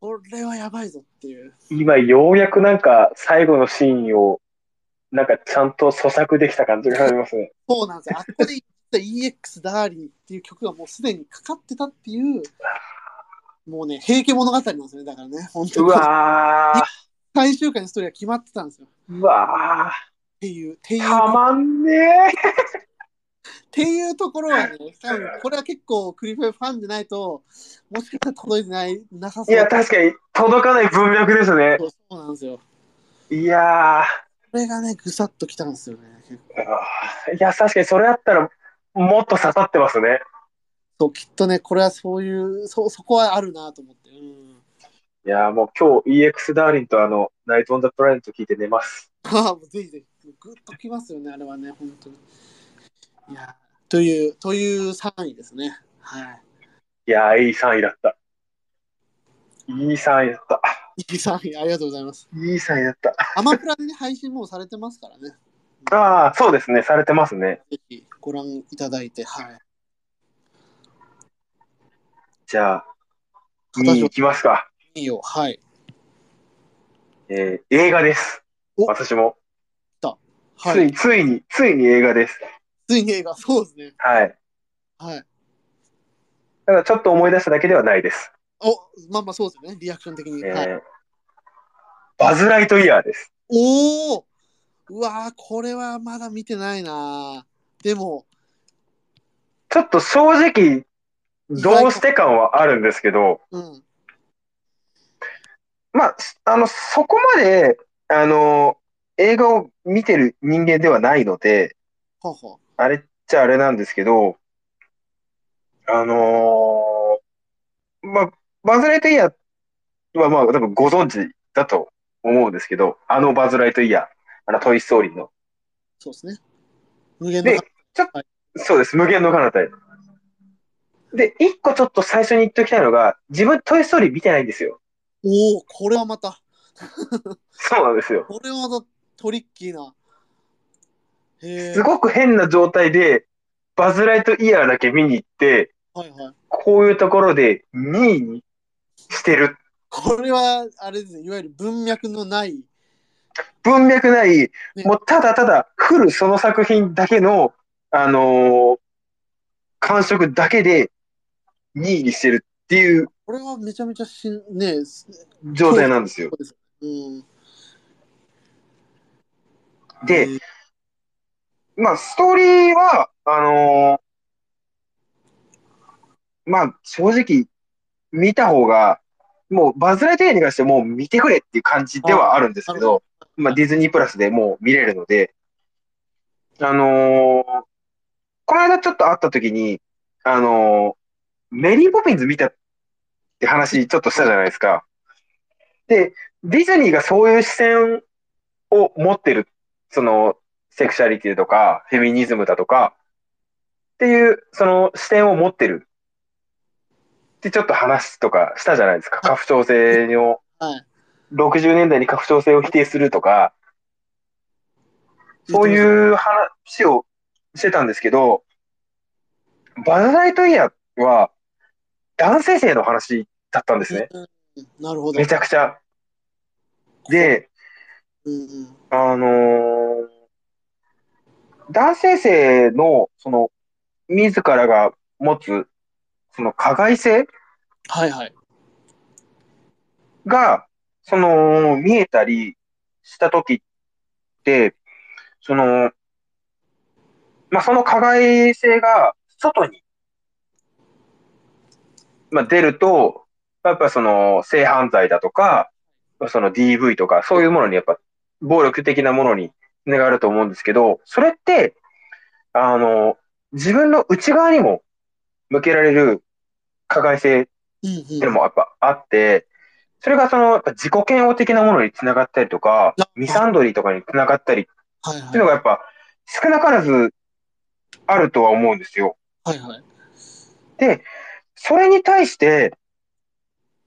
これはやばいぞっていう。ー今ようやくなんか最後のシーンをなんかちゃんと咀嚼できた感じがありますね。そうなんですよ。あっこで言った EX ダーリンっていう曲がもうすでにかかってたっていう、もうね、平家物語なんですよね、だからね、本当うに。わー、最終回のストーリーは決まってたんですよ。っうわていう、っていう、ー、たまんねっていうところはね、多分これは結構クリフェファンでないと、もしかしたら届いてない、なさそう。ー。いや、確かに届かない文脈ですね。そうなんですよ。いやこれがね、ぐさっときたんですよね。いや、確かにそれあったらもっと刺さってますね。そう、きっとね、これはそういう、そ、そこはあるなと思って。うん。いやーもう今日 EX ダーリンとあの、ナイト・オン・ザ・プラネット聞いて寝ます。ああ、もうぜひぜひ、ぐっときますよね、あれはね、本当に。いや、という、という3位ですね。はいやー、いい3位だった。いい3位だった。い。いい3位、ありがとうございます。いい3位だった。アマプラでね、配信もうされてますからね。ああ、そうですね。されてますね。ぜひご覧いただいて、はい。じゃあ、2位いきますか。いいよ、はい。えー映画です。お私も。はい。つい、ついに、ついに映画です。ついに映画、そうですね。はい。はい。ただちょっと思い出しただけではないです。お、まあまあそうですよね、リアクション的に。えーはい、バズ・ライトイヤーです。おおうわーこれはまだ見てないなでも、ちょっと正直、どうして感はあるんですけど、うん。まあ、あの、そこまで、あの、映画を見てる人間ではないので、はは。あれっちゃあれなんですけど、あのーまあ、バズ・ライトイヤーはまあ、多分ご存知だと思うんですけど、あのバズ・ライトイヤー、あのトイ・ストーリーの。そうですね。無限ので、ちょっと、そうです、無限の彼方へ。で、一個ちょっと最初に言っておきたいのが、自分トイ・ストーリー見てないんですよ。おおこれはまた、そうなんですよ。これはまたトリッキーな。すごく変な状態で、バズ・ライトイヤーだけ見に行って、はいはい。こういうところで2位にしてる。これは、あれですね、いわゆる文脈のない、文脈ない、ね。もうただただ来るその作品だけの、あのー感触だけで2位にしてるっていう。これはめちゃめちゃしん、ねす状態なんですよ。でまあ、ストーリーは、あのーまあ、正直、見た方が、もう、バズ・ライトイヤーに関してはもう見てくれっていう感じではあるんですけど、まあ、ディズニープラスでもう見れるので、あのーこの間ちょっと会った時に、あのーメリー・ポピンズ見たって話ちょっとしたじゃないですか。で、ディズニーがそういう視線を持ってる、その、セクシャリティとか、フェミニズムだとか、っていう、その視点を持ってる。ってちょっと話とかしたじゃないですか。家父長制の、はい。60年代に家父長制を否定するとか、そうう。いう話をしてたんですけど、バズ・ライトイヤーは男性性の話だったんですね。うんなるほど。めちゃくちゃ。で、うんうん。あのー男性性の、その、自らが持つ、その加害性？はいはい。が、その、見えたりしたときって、その、まあ、その加害性が外に、まあ、出ると、やっぱその性犯罪だとか、その DV とか、そういうものにやっぱ暴力的なものにつながると思うんですけど、それって、あの、自分の内側にも向けられる加害性。っていうのもやっぱあって、それがそのやっぱ自己嫌悪的なものにつながったりとかあ、ミサンドリーとかにつながったりっていうのがやっぱ少なからずあるとは思うんですよ。はいはい。それに対して、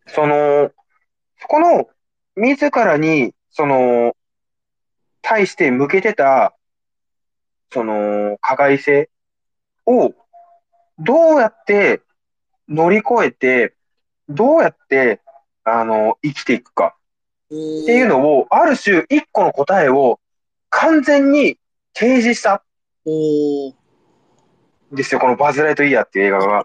その、そこの、自らに、その、対して向けてた、その、加害性を、どうやって乗り越えて、どうやって、あの、生きていくかっっていうのを、ある種、一個の答えを完全に提示したですよ、このバズ・ライトイヤーっていう映画が。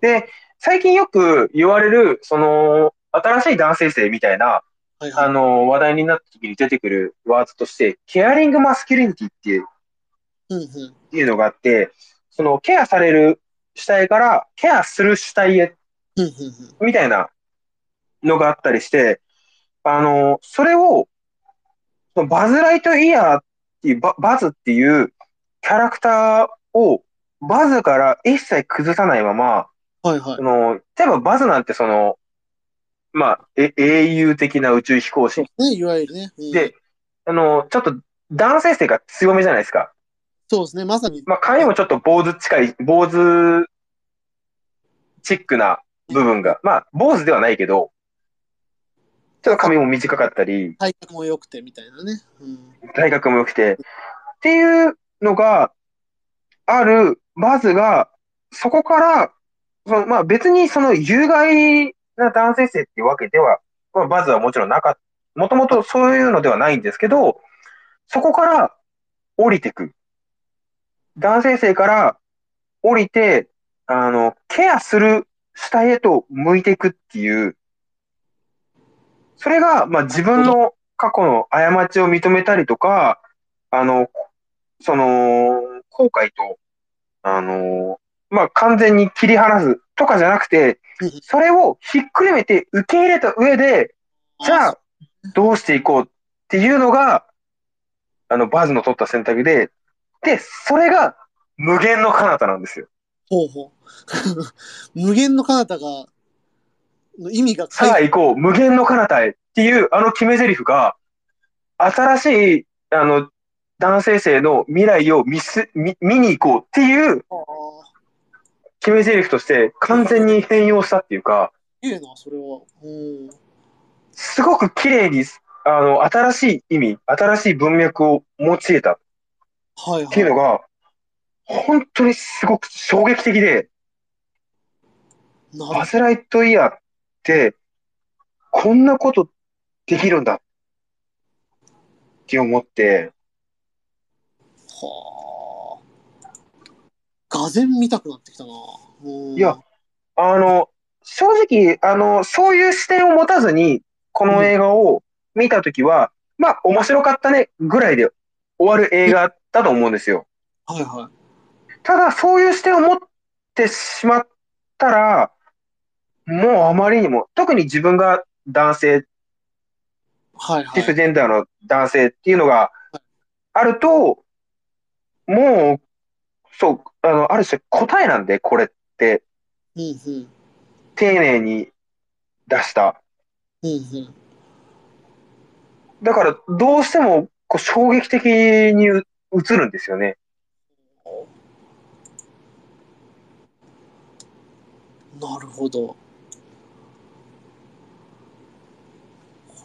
で、最近よく言われる、その、新しい男性性みたいな、はいはい。あの、話題になった時に出てくるワードとして、ケアリングマスキュリニティっていううんうん。いうのがあって、その、ケアされる主体から、ケアする主体へ。みたいなのがあったりして、あの、それを、そのバズ・ライトイヤーっていう、ババズっていうキャラクターを、バズから一切崩さないまま、はいはいそ。の、例えばバズなんてその、まあ、え英雄的な宇宙飛行士。ね、いわゆるね。うんで、あの、ちょっと男性性が強めじゃないですか。そうですね。まさに。まあ、髪もちょっと坊主近い、坊主チックな部分が、まあ、坊主ではないけど、ちょっと髪も短かったり、体格も良くてみたいなね。うん。体格も良くて、っていうのがあるバズが、そこから、そのまあ別にその有害な男性性っていうわけでは、まあ、バズはもちろんなかった。もともとそういうのではないんですけど、そこから降りてく。男性性から降りて、あの、ケアする主体へと向いていくっていう、それが、まあ自分の過去の過ちを認めたりとか、あの、その、後悔と、あの、まあ、完全に切り離すとかじゃなくてうん、それをひっくるめて受け入れた上で、じゃあ、どうしていこうっていうのが、あの、バズの取った選択で、で、それが無限の彼方なんですよ。ほうほう。無限の彼方が、の意味がさあ行こう、無限の彼方へっていうあの決め台詞が、新しい、あの、男性性の未来を見す、見、見に行こうっていう決め台詞として完全に変容したっていうか、いいな、それは。うん。すごく綺麗に、あの、新しい意味、新しい文脈を用いたっはいはい。ていうのが、本当にすごく衝撃的で、バズ・ライトイヤーって、こんなことできるんだって思って、はあ。がぜ見たくなってきたな。うんいや、あの、正直、あの、そういう視点を持たずに、この映画を見たときは、まあ、面白かったね、ぐらいで終わる映画だと思うんですよ。はいはい。ただ、そういう視点を持ってしまったら、もうあまりにも、特に自分が男性、はいはい。シスジェンダーの男性っていうのがあると、もう、そう、あの、ある種答えなんで、これって、うんうん。丁寧に出した。うんうん。だから、どうしても、こう、衝撃的にう映るんですよね。なるほど。こ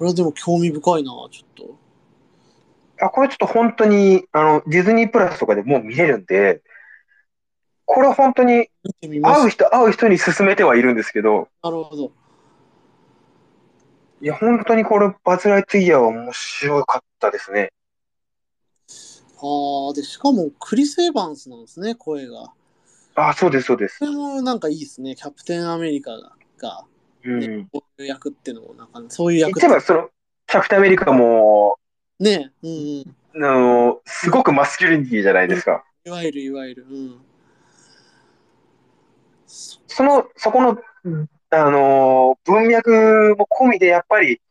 れはでも興味深いな、ちょっと。あ、これちょっと本当に、あの、ディズニープラスとかでもう見れるんで、これは本当に。会う人、会う人に勧めてはいるんですけど、なるほど。いや、本当にこれ、バズ・ライトイヤーは面白かったですね。ああ、で、しかもクリス・エヴァンスなんですね、声が。あ、そうです、そうですこ。れもなんかいいですね。キャプテンアメリカが、うん。ねこういう役っていうのも、なんか、そういう役言っちゃえば、その、キャプテンアメリカも、ねうんうん。あの、すごくマスキュリニティじゃないですか。いわゆるいわゆる。うん。そその、そこの、あの、文脈も込みで、やっぱり、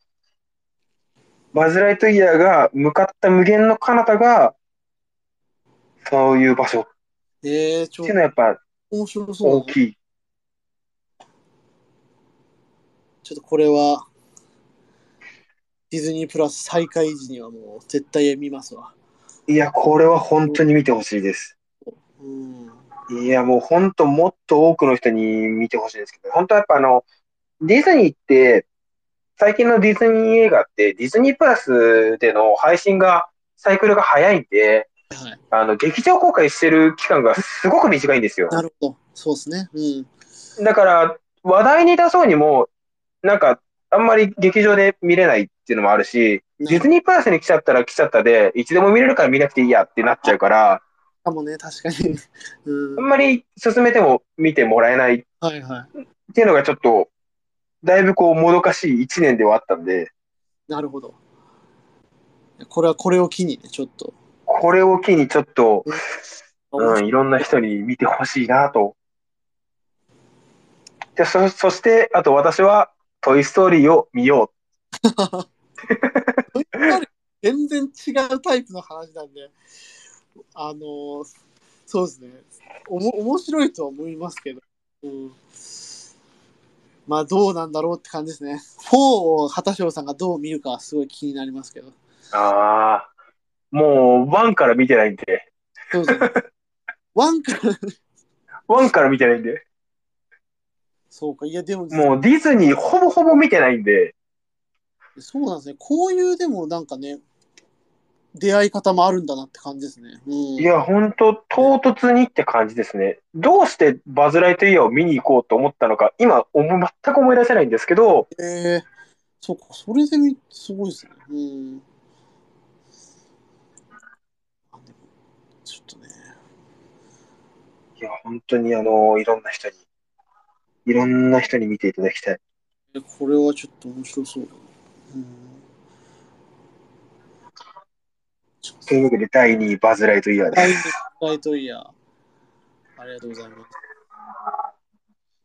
バズ・ライトイヤーが向かった無限の彼方が、そういう場所っえー、ちょていうのはやっぱ面白そう。大きい。ちょっとこれは、ディズニープラス再開時にはもう絶対見ますわ。いや、これは本当に見てほしいです。うん。いや、もう本当もっと多くの人に見てほしいですけど、本当やっぱあの、ディズニーって、最近のディズニー映画って、ディズニープラスでの配信が、サイクルが早いんで、はい。あの、劇場公開してる期間がすごく短いんですよ。なるほど。そうですね。うん。だから、話題に出そうにも、なんか、あんまり劇場で見れないっていうのもあるし、ディズニープラスに来ちゃったら来ちゃったで、いつでも見れるから見なくていいやってなっちゃうから、かもね、確かに。うんあん。まり進めても見てもらえないっはいはい。ていうのがちょっと、だいぶこう、もどかしい一年ではあったんで、なるほど。これはこれを機にね、ちょっと。これを機にちょっと、うんうん、いろんな人に見てほしいなと。で、そ、そして、あと私は、トイ・ストーリーを見よ全然違うタイプの話なんで、あのーそうですね。おも面白いとは思いますけど、うん、まあどうなんだろうって感じですね。4を畑翔さんがどう見るかはすごい気になりますけど。う。ああ、もう、ワンから見てないんで、そうですね。ワンから、ワンから見てないんで、そうか、いやでも、もうディズニーほぼほぼ見てないんで、そうなんですね。こういうでもなんかね、出会い方もあるんだなって感じですね。うん、いや、ほんと、唐突にって感じですね。どうしてバズ・ライトイヤーを見に行こうと思ったのか、今、おも全く思い出せないんですけど、えー、そうか、それでみすごいですね。うん。あでもちょっとね、いや、本当にあの、いろんな人に、いろんな人に見ていただきたい。えこれはちょっと面白そうだな。うん。というわけで、第2位、バズ・ライトイヤーです。トライトイヤー。ありがとうございます。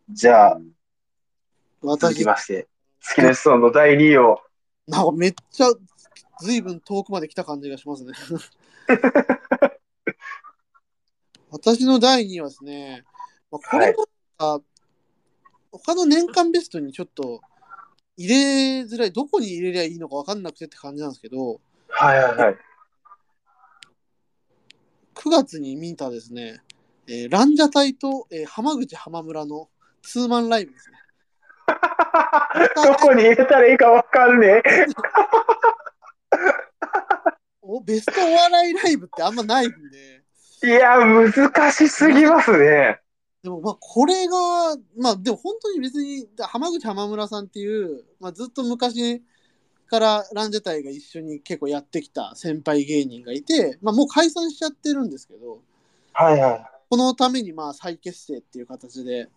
じゃあ、続私き、まして、好きな人の第2位を、なんかめっちゃ、ずいぶん遠くまで来た感じがしますね。私の第2位はですね、まあ、これも、あ他の年間ベストにちょっと入れづらい、どこに入れりゃいいのか分かんなくてって感じなんですけど、はいはいはい。9月に見たですね、えーランジャタイと、えー浜口浜村のツーマンライブですね。どこに入れたらいいかわかんねえ。おベストお笑いライブってあんまないんで、いや、難しすぎますね。でもまあこれが、まあでも本当に別に浜口浜村さんっていう、まあ、ずっと昔からランジャタイが一緒に結構やってきた先輩芸人がいて、まあもう解散しちゃってるんですけど、はいはい。このためにまあ再結成っていう形で、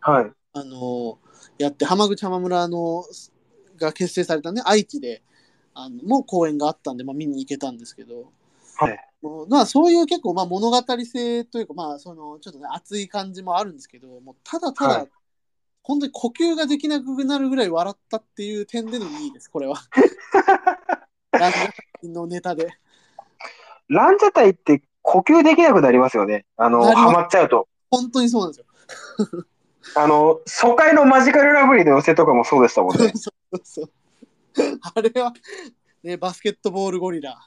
はい。あのやって浜口浜村のが結成されたね愛知であのもう公演があったんで、まあ、見に行けたんですけど、はいまあ、そういう結構まあ物語性というか、まあ、そのちょっとね熱い感じもあるんですけどもうただただ、はい本当に呼吸ができなくなるぐらい笑ったっていう点での2位ですこれは。ランジャタイのネタで。ランジャタイって呼吸できなくなりますよね。あの、なりますハマっちゃうと。本当にそうなんですよ。あの、初回のマジカルラブリーの寄せとかもそうでしたもんね。そうそうあれは、ね、バスケットボールゴリラ。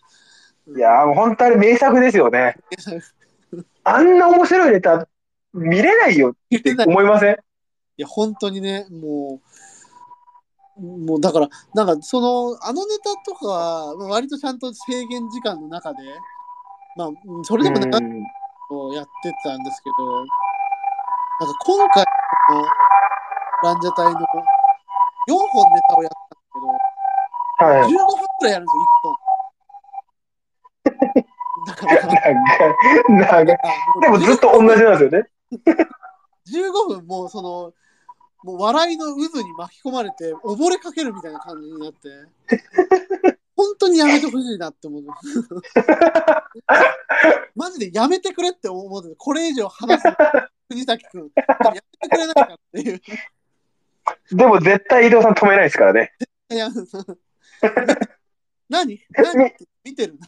いやー、もう本当あれ名作ですよね。あんな面白いネタ見れないよって思いません？いや、本当にね、もう、もうだから、なんかその、あのネタとか割とちゃんと制限時間の中で、まあ、うんそれでも長うんくやってたんですけど、なんか今回のランジャタイの4本ネタをやったんですけど、はい。15分くらいやるんですよ、1本。だから、長い。でもずっと同じなんですよね。15分もうそのもう笑いの渦に巻き込まれて溺れかけるみたいな感じになって。本当にやめてほしいなって思う。マジでやめてくれって思ってこれ以上話す。藤崎君やめてくれないかっていう。でも絶対伊藤さん止めないですからね。いや何？何？見てる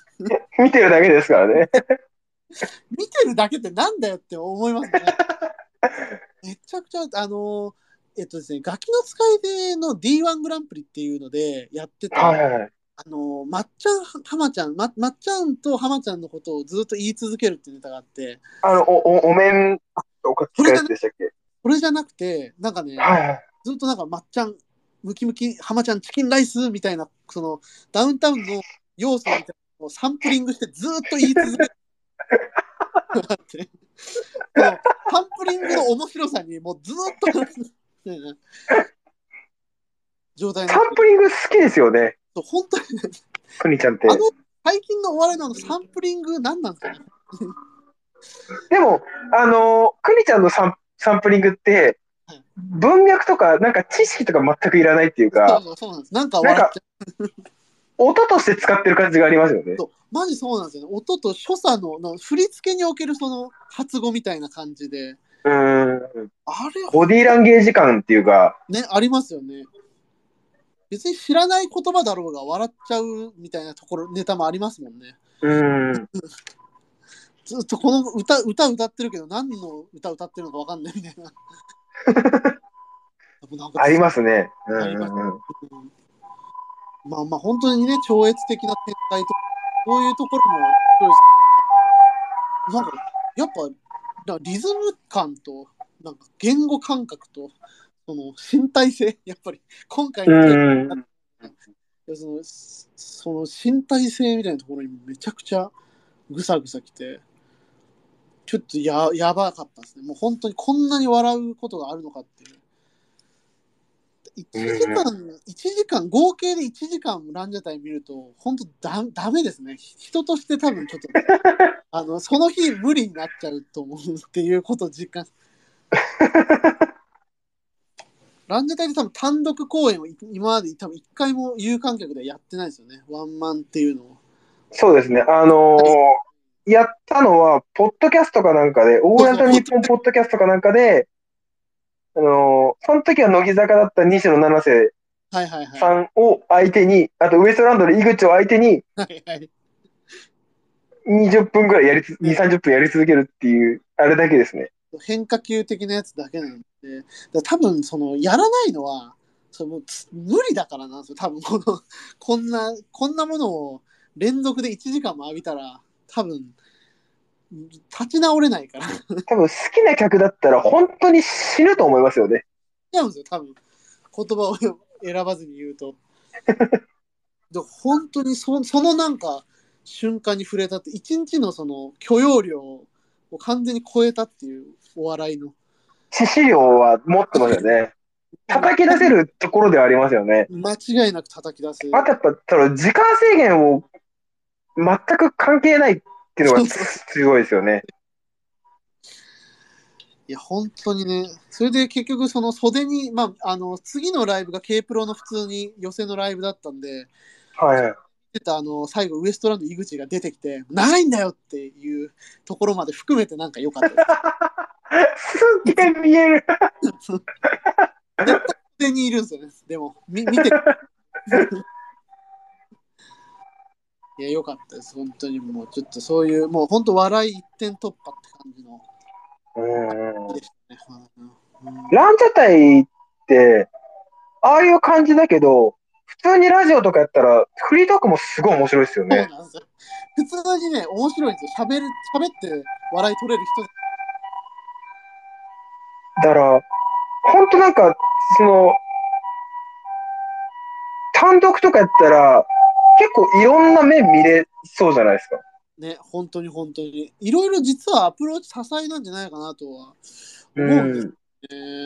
見てるだけですからね。見てるだけってなんだよって思いますね。めちゃくちゃ、あのえっとですね、ガキの使い手の D1 グランプリっていうのでやってた、はいはいはい。あのまっちゃん、はまちゃん、ままっちゃんとはまちゃんのことをずっと言い続けるっていうネタがあって、あの、お、お、お面、おかき返しでしたっけ？これじゃなくて、なんかね、はいはい。ずっとなんか、まっちゃん、ムキムキ、浜ちゃん、チキンライスみたいな、その、ダウンタウンの要素みたいなのをサンプリングしてずっと言い続ける。サンプリングの面白さにもうずっと、ね状態サンプリング好きですよね、そう本当にねくにちゃんって。あの最近のお笑いのサンプリング何なんですかねでも、あのー、くにちゃんのサンサンプリングってはい、文脈とか、なんか知識とか全くいらないっていうか、そうそうなんです。なんか笑っちゃう。音として使ってる感じがありますよね。そうマジそうなんですよね。音と所作のの振り付けにおけるその発語みたいな感じで、うーん。あれボディーランゲージ感っていうか、ね、ありますよね。別に知らない言葉だろうが笑っちゃうみたいなところ、ネタもありますもんね。うーん。ずっとこの歌、歌歌ってるけど、何の歌歌ってるのかわかんないみたいな。なありますね。うんうんまあまあ、本当にね、超越的な天才と、そういうところも。なんか、やっぱ、なリズム感と、なんか言語感覚と、その身体性、やっぱり、今回のうん。そのその身体性みたいなところにめちゃくちゃぐさぐさきて、ちょっとややばかったですね。もう本当にこんなに笑うことがあるのかっていう。1時間、一時間、合計で1時間ランジャタイ見ると、本当だダメですね。人として多分ちょっと、あの、その日無理になっちゃうと思うっていうことを実感。ランジャタイって多分単独公演を今まで多分一回も有観客でやってないですよね。ワンマンっていうのを。そうですね。あのーやったのは、ポッドキャストかなんかで、オールナイトニッポンポッドキャストかなんかで、あのーその時は乃木坂だった西野七瀬はいはいはい。さんを相手に、あとウエストランドの井口を相手に、はいはい。20分ぐらいやりつ、2、30分やり続けるっていう、あれだけですね。変化球的なやつだけなんで、だから多分そのやらないのはそのつ無理だからなんですよ。多分このこんなこんなものを連続で1時間も浴びたら多分立ち直れないから。多分好きな客だったら本当に死ぬと思いますよね。違うんですよ、多分言葉を選ばずに言うと。で本当にそそのなんか瞬間に触れたって、一日のその許容量を完全に超えたっていうお笑いの。致死量は持ってますよね。叩き出せるところではありますよね。間違いなく叩き出す。あとやっぱ、時間制限を全く関係ないっていうのがすごいですよね。いや、本当にね、それで結局、その袖に、まあ、あの、次のライブが K プロの普通に寄せのライブだったんで、はいはい。出たあの、最後、ウエストランド井口が出てきて、長いんだよっていうところまで含めてなんか良かったで す。すっげえ見える。絶対袖にいるんですよね、でも、み見て。いや、良かったです、本当にもう、ちょっとそういう、もう本当、笑い一点突破って感じのうんでしたね。うんランジャタイって、ああいう感じだけど、普通にラジオとかやったら、フリートークもすごい面白いですよそうね。なんですよ。普通にね、面白いんですよ。喋る、喋って笑い取れる人だから、ほんとなんか、その、単独とかやったら、結構いろんな面見れそうじゃないですか。ね、本当に本当に。いろいろ実はアプローチ多彩なんじゃないかなとはう思うんですん。ね。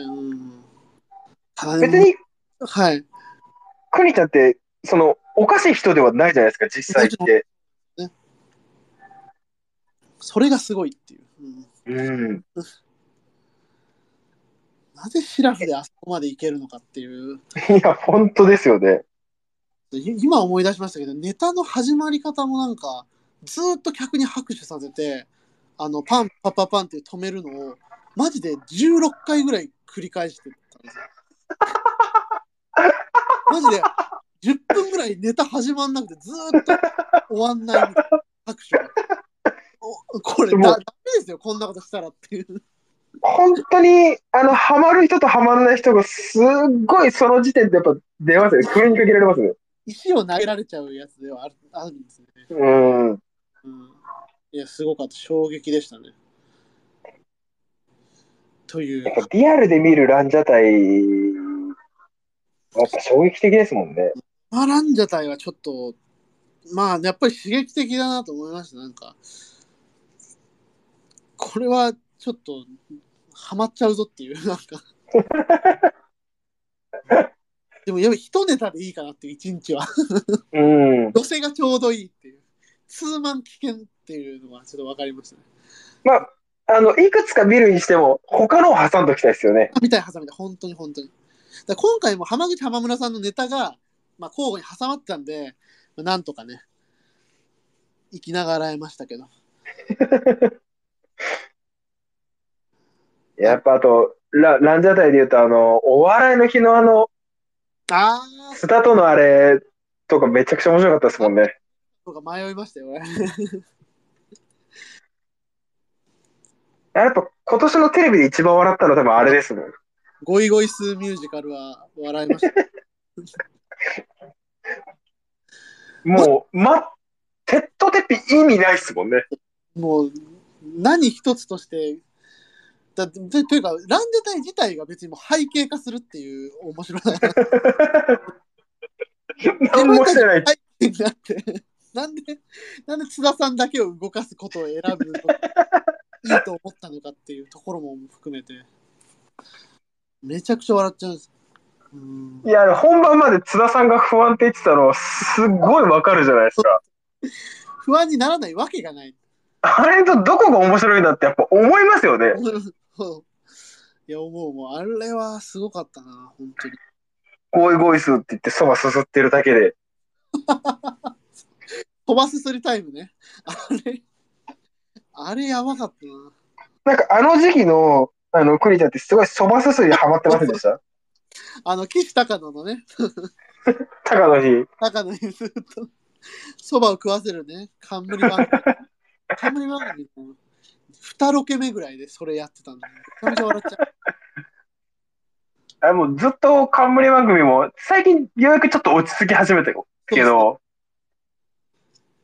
うん。別に、はい。くにちゃんって、その、おかしい人ではないじゃないですか、実際って。それがすごいっていう。うん、うん。なぜシラフであそこまでいけるのかっていう。いや、本当ですよね。い今思い出しましたけど、ネタの始まり方もなんか、ずーっと客に拍手させて、あの、パン、パパパンって止めるのを、マジで16回ぐらい繰り返してたんですよ。マジで、10分ぐらいネタ始まんなくて、ずーっと終わんないみたいな拍手が。おこれダメですよ、こんなことしたらっていう。本当に、あの、ハマる人とハマらない人がすっごいその時点でやっぱ出ますよね。振りにかけられますね。石を投げられちゃうやつではあるあるんですね。うん。うん。いや、すごかった。衝撃でしたね。というやっ。ぱリアルで見るランジャタイやっぱ衝撃的ですもんね。マランジャタイはちょっと、まあ、やっぱり刺激的だなと思いました。なんか、これはちょっと、ハマっちゃうぞっていう、なんか。でも、やっぱ一ネタでいいかなっていう、一日は。うん。寄せがちょうどいいっていう。ツーマン危険っていうのがちょっと分かりましたね。まあ、あの、いくつか見るにしても、他のを挟んどきたいですよね。みたい挟みたい、本当に本当に。だ今回も浜口浜村さんのネタが、まあ、交互に挟まってたんで、まあ、なんとかね、生きながらえましたけど。やっぱあと、ラランジャタイで言うと、あの、お笑いの日のあの、ああ、スタートのあれとかめちゃくちゃ面白かったですもんね。とか迷いましたよ、俺。やっぱ今年のテレビで一番笑ったのは多分あれですもん。ゴイゴイスーミュージカルは笑いました。もう、ま、テッドテッピ意味ないっすもんね。もう、何一つとして、だとというか、ランジャタイ自体が別にもう背景化するっていう面白い。何もしてない。背景になって、なんで、なんで津田さんだけを動かすことを選ぶのいいと思ったのかっていうところも含めて、めちゃくちゃ笑っちゃうんです。うんいや、本番まで津田さんが不安って言ってたのはすっごいわかるじゃないですか。不安にならないわけがない。あれとどこが面白いんだってやっぱ思いますよね。いや、思う、もう、あれはすごかったな、本当に。ゴイゴイスって言って、そばすすってるだけで。飛ばすすりタイムね。あれ、あれやばかったな。なんか、あの時期の、あの、栗田ってすごいそばすすりハマってませんでした？あの、岸高野のね。高野に。高野にずっと、そばを食わせるね、冠番組。冠番組い。2ロケ目ぐらいでそれやってたんで、めちゃめちゃ笑っちゃう。あもうずっと冠番組も、最近ようやくちょっと落ち着き始めたけど、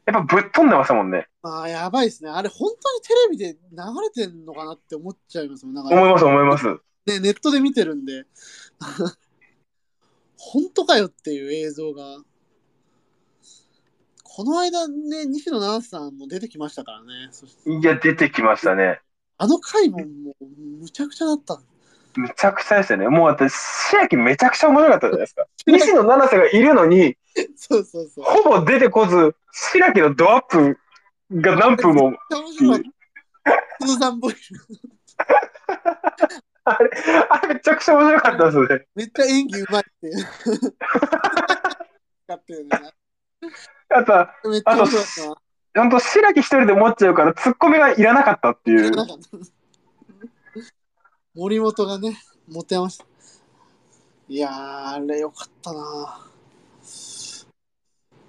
やっぱぶっ飛んでましたもんね。ああ、やばいですね。あれ、本当にテレビで流れてんのかなって思っちゃいますもん。ん思います、思います。ね、ネットで見てるんで、本当かよっていう映像がこの間ね、西野七瀬さんも出てきましたからね。いや、出てきましたね。あの回ももうむちゃくちゃだった。めちゃくちゃでしたね。もう私、白木めちゃくちゃ面白かったじゃないですか。西野七瀬がいるのに、そうそうそう。ほぼ出てこず、白木のドアップが何分も。あれ、あれめちゃくちゃ面白かったですね。めっちゃ演技うまいって。使ってるね。やっぱ、めっちゃ面白かったな。ほんと白木一人で持っちゃうから、ツッコミがいらなかったっていう。森本がね、持てました。いやー、あれよかったな。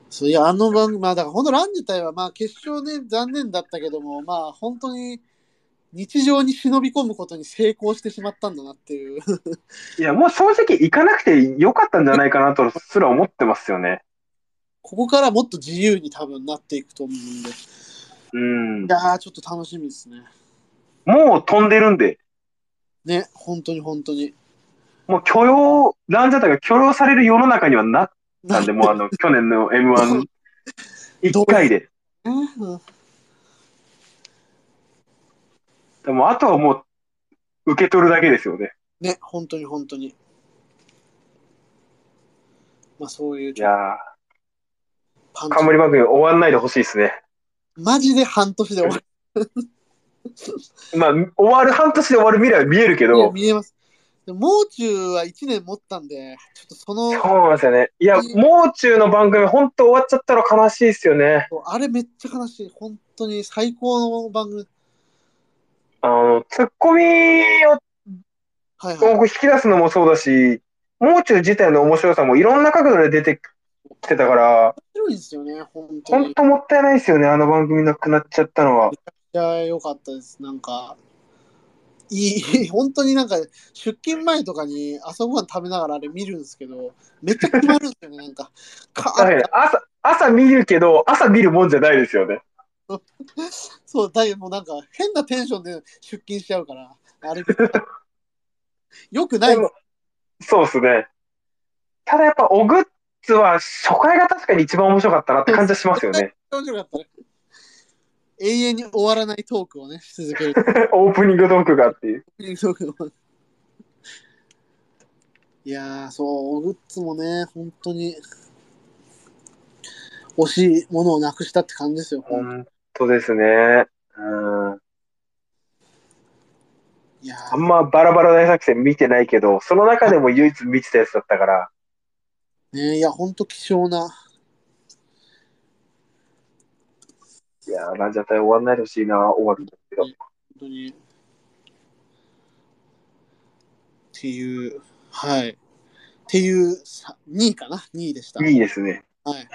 そういや、あの番組、まあだから本当ラン自体はまあ決勝ね、残念だったけども、まあ本当に日常に忍び込むことに成功してしまったんだなっていう。いや、もう正直行かなくてよかったんじゃないかなとすら思ってますよね。ここからもっと自由に多分なっていくと思うんで。うんい。やー、ちょっと楽しみですね。もう飛んでるんで、ね、本当に本当に。もう許容、ランジャタイが許容される世の中にはなったんで、もうあの、去年の M1、1回で。うんでも、あとはもう、受け取るだけですよね。ね、本当に本当に。まあそういういやー。冠番組終わんないでほしいですね。マジで半年で終わる。まあ、終わる、半年で終わる未来は見えるけいやど、見えます。でもう中は1年持ったんで、ちょっとその、そうなんですよね。いや、もう中の番組、本当終わっちゃったら悲しいですよね。あれめっちゃ悲しい。本当に最高の番組。あの、ツッコミをはいはい。引き出すのもそうだし、もう中自体の面白さもいろんな角度で出てきてたから、面白いんですよね、本当に。本当もったいないですよね、あの番組なくなっちゃったのは。いや、よかったです。なんか、いい、本当になんか、出勤前とかに朝ごはん食べながらあれ見るんですけど、めっちゃ決まるんですよね、なんか。か朝、朝見るけど、朝見るもんじゃないですよね。そう、だけどもうなんか変なテンションで出勤しちゃうから、あれ、よくないそうですね。ただやっぱ、オグッズは初回が確かに一番面白かったなって感じはしますよね。面白かったね。永遠に終わらないトークをね、し続ける。オープニングトークがっていう。トークをいやー、そう、グッズもね、本当に惜しいものをなくしたって感じですよ。本当ですね。うん。いやあんまバラバラ大作戦見てないけど、その中でも唯一見てたやつだったから、ー、ね、いや、本当希少な。いやー、ランジャタイ終わんないでほしいな、終わるんだけど。本当に。っていう、はい。っていうさ2位かな ?2 位でした。いいですね。はい。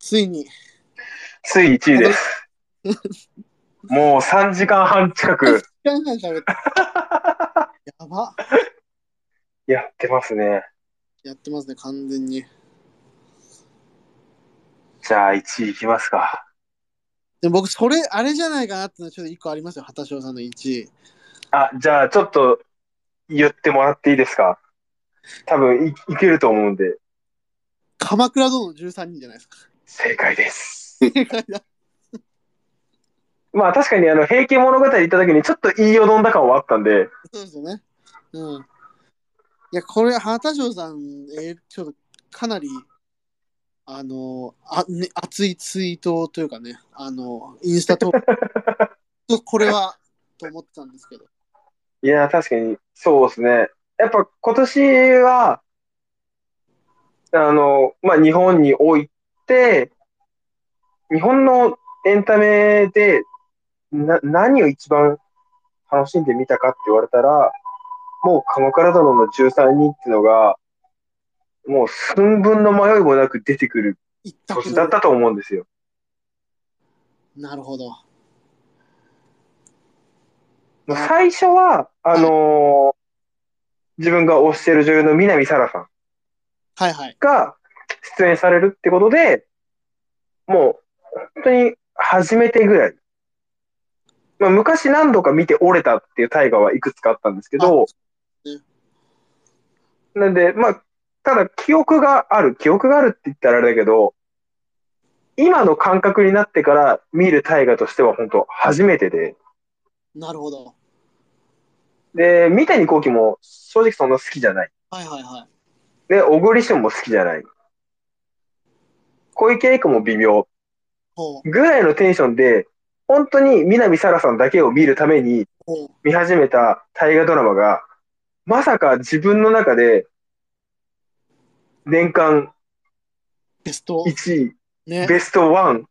ついに、つい1位です。もう3時間半近く時間半喋った。やば。やってますね。やってますね、完全に。じゃあ1位いきますか。でも僕、それ、あれじゃないかなってのはちょっと1個ありますよ、畑翔さんの1位。あ、じゃあちょっと言ってもらっていいですか多分いいけると思うんで、鎌倉殿の13人じゃないですか。正解です。正解だ。まあ確かにあの、平家物語行った時にちょっと言いよどんだ感はあったんで、そうですよね。うん。いや、これ、畑翔さん、えーちょっとかなり、あの、あね、熱いツイートというかね、あの、インスタと、これは、と思ってたんですけど。いや、確かにそうですね。やっぱ今年は、あの、まあ日本において、日本のエンタメでな何を一番楽しんでみたかって言われたら、もう鎌倉殿の13人っていうのが、もう寸分の迷いもなく出てくる年だったと思うんですよ。なるほど。最初は、あのー自分が推している女優の南沙羅さんはいはい。が出演されるってことで、もう本当に初めてぐらい。まあ、昔何度か見て折れたっていう大河はいくつかあったんですけど、なんで、まあ、ただ記憶がある、記憶があるって言ったらあれだけど、今の感覚になってから見る大河としては本当初めてで、なるほど。で、三谷幸喜も正直そんな好きじゃない。はいはいはい。で、小栗旬も好きじゃない。小池栄子も微妙。ぐらいのテンションで、本当に南沙羅さんだけを見るために。見始めた大河ドラマが、まさか自分の中で年間ベスト、1位、ね。ベスト1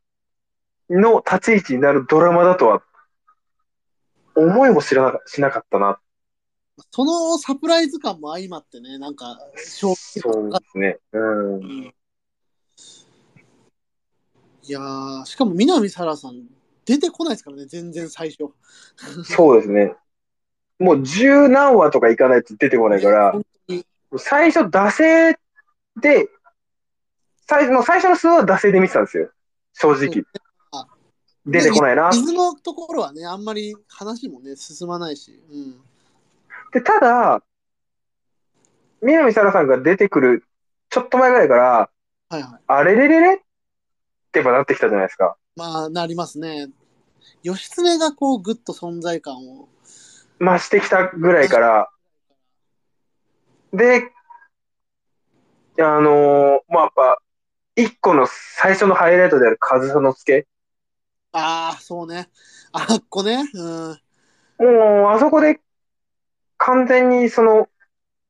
の立ち位置になるドラマだとは、思いも知らなかしなかったな。そのサプライズ感も相まってね、なんか、そうがですね。うん。うんいやー、しかも南沙羅さん、出てこないですからね、全然最初。そうですね。もう十何話とかいかないと出てこないから、最初、惰性で、最もう最初の数話は惰性で見てたんですよ。正直あ。出てこないな。水のところはね、あんまり話もね、進まないし。うん。で、ただ、南沙羅さんが出てくる、ちょっと前ぐらいから、はいはい。あれれれれってやっぱなってきたじゃないですか。まあ、なりますね。義経がこう、ぐっと存在感を。増してきたぐらいから、で、あのーまあ、やっぱ、一個の最初のハイライトである上総介。ああ、そうね。あっこね。うん。もう、あそこで完全にその、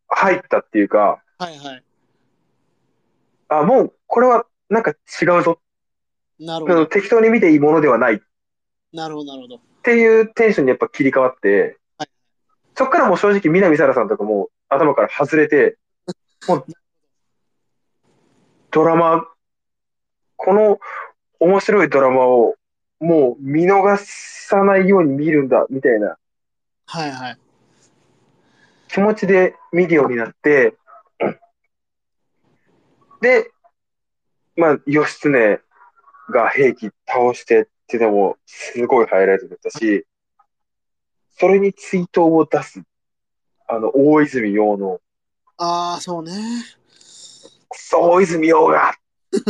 入ったっていうか、はいはい。あ、もう、これはなんか違うぞ。なるほど。適当に見ていいものではないっなるほど、なるほど。ていうテンションにやっぱ切り替わってはい、そっからもう正直南沙羅さんとかもう頭から外れて、もう、ドラマ、この面白いドラマをもう見逃さないように見るんだ、みたいなはいはい。気持ちで見るようになって、で、まあ、義経が兵器倒してっていうのもすごいハイライトだったし、それに追悼を出す、あの、大泉洋の、ああ、そうね。クソ大泉洋が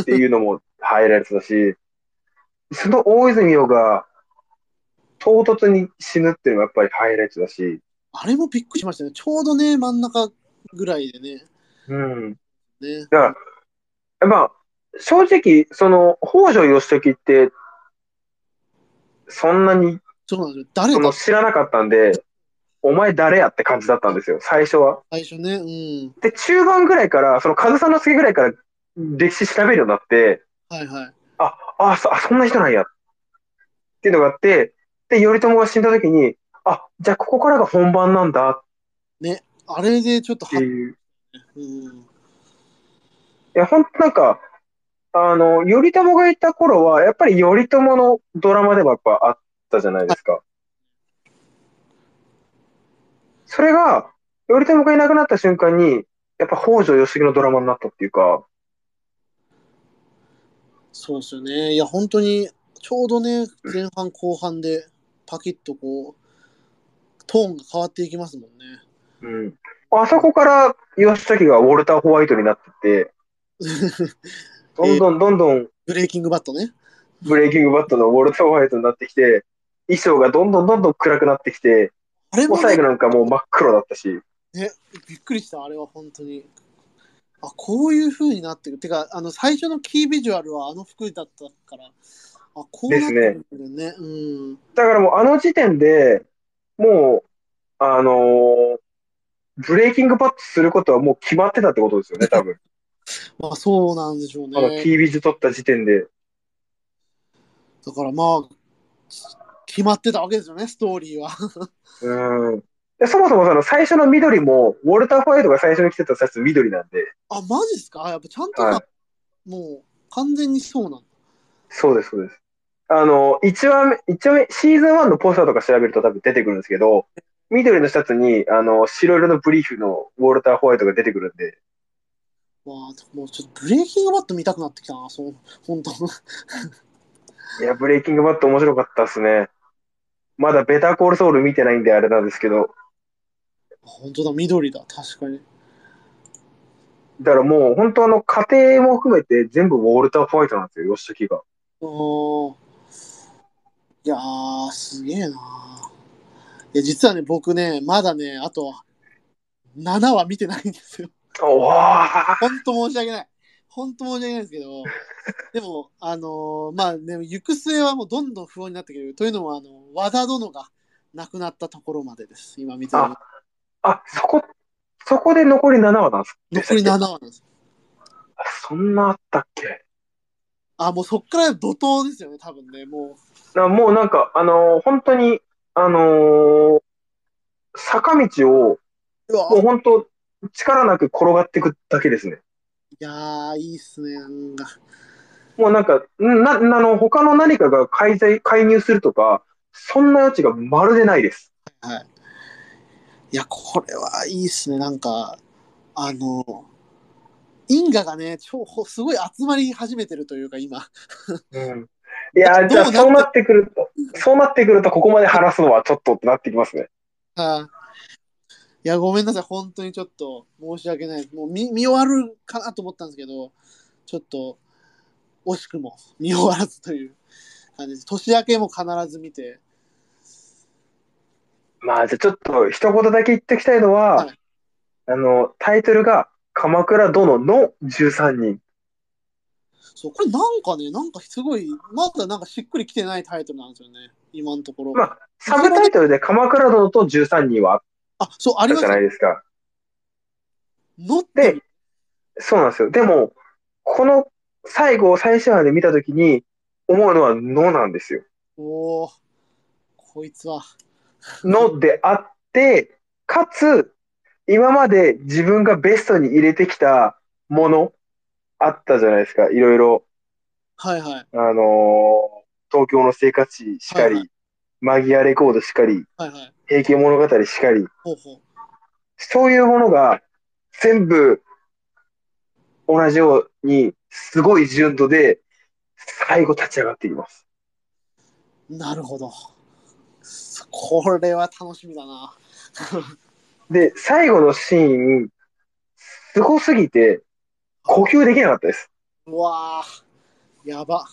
っていうのも入られてたし、その大泉洋が唐突に死ぬっていうのもやっぱりハイライトだし、あれもびっくりしましたね。ちょうどね、真ん中ぐらいでね。うん。ねだから、まあ、正直、その、北条義時って、そんなにそうなんですよ。誰そのだ知らなかったんで、お前誰やって感じだったんですよ、最初は。最初ね。うん。で、中盤ぐらいから、その上総介ぐらいから歴史調べるようになって、はいはい。あ、あ、そあそんな人なんや。っていうのがあって、で、頼朝が死んだ時に、あ、じゃあここからが本番なんだっあれでちょっとは、ていう。うん。いや、ほんとなんか、あの、頼朝がいた頃は、やっぱり頼朝のドラマでもやっぱあったじゃないですか。それが、頼朝がいなくなった瞬間に、やっぱ北条義時のドラマになったっていうか、そうですよね。いや、本当に、ちょうどね、前半後半で、パキッとこう、トーンが変わっていきますもんね。うん。あそこから義時がウォルター・ホワイトになってって、どんどんどんどんブレイキングバットね。ブレイキングバットのウォルター・ホワイトになってきて、衣装がどんどんどんどん暗くなってきて、あれも、ね最後、なんかもう真っ黒だったし、びっくりした、あれは本当に。あ、こういう風になってる。てか、あの、最初のキービジュアルはあの服だったから、あ、こうなってるんだよね。うん。だからもうあの時点でもう、あのーブレイキングバットすることはもう決まってたってことですよね、多分。まあ、そうなんでしょうあの、ね。キービジュ取った時点で。だからまあ、決まってたわけですよね、ストーリーは。うん。でそもそもその最初の緑も、ウォルター・ホワイトが最初に着てたシャツ緑なんで、あ、マジっすか？やっぱちゃんとさ、はもう完全にそうなんだ。そうです、そうです。あの、1話目、一話目、シーズン1のポスターとか調べると多分出てくるんですけど、緑のシャツに、あの、白色のブリーフのウォルター・ホワイトが出てくるんで、わあ、もうちょっとブレイキングバット見たくなってきたな、そう、本当いや、ブレイキングバット面白かったっすね。まだベターコールソウル見てないんであれなんですけど、本当だ、緑だ、確かに。だからもう本当あの家庭も含めて全部ウォルター・ホワイトなんですよ、義時が。おーいやー、すげえな。いや、実はね、僕ね、まだね、あと7話見てないんですよ。おわ本当申し訳ない。本当申し訳ないですけど、でも、あのーまあね、行く末はもうどんどん不安になってくる。というのも、あの、和田殿が亡くなったところまでです。今見てる。ああ、そこ、そこで残り7話なんです残り7話なんです。あそんなあったっけ？あ、もうそっから怒涛ですよね、多分ね。もなもうなんか、あのー本当に、あのー坂道を、もう本当、力なく転がっていくだけですね。いやー、いいっすね。なんかもうなんか、んな、あの、他の何かが介在、介入するとか、そんな余地がまるでないです。はい。いや、これはいいっすね。なんか、あの、因果がね、超、すごい集まり始めてるというか、今。うん。いや、じゃあそうなってくると、そうなってくると、ここまで話すのはちょっとってなってきますね。はい。いや、ごめんなさい。本当にちょっと申し訳ない。もう見見終わるかなと思ったんですけど、ちょっと惜しくも 見終わらずという感じです。年明けも必ず見て、まあ、じゃあちょっと一言だけ言っておきたいのは、はいあの、タイトルが、鎌倉殿の13人。そう、これなんかね、なんかすごい、まだなんかしっくりきてないタイトルなんですよね。今のところ。まあ、サブタイトルで鎌倉殿と13人はあ、そう、ああったじゃない。ですか。のってる？そうなんですよ。でも、この最後、最終話で見たときに、思うのはのなんですよ。おおこいつは。のであって、かつ、今まで自分がベストに入れてきたもの、あったじゃないですか。いろいろ、はいはい。あのー東京の生活史しかり、はいはマギアレコードしかり、はいはい。平家物語しかり、ほうほう。そういうものが全部同じように、すごい純度で、最後立ち上がっていきます。なるほど。これは楽しみだな。で、最後のシーン、すごすぎて、呼吸できなかったです。うわー、やば。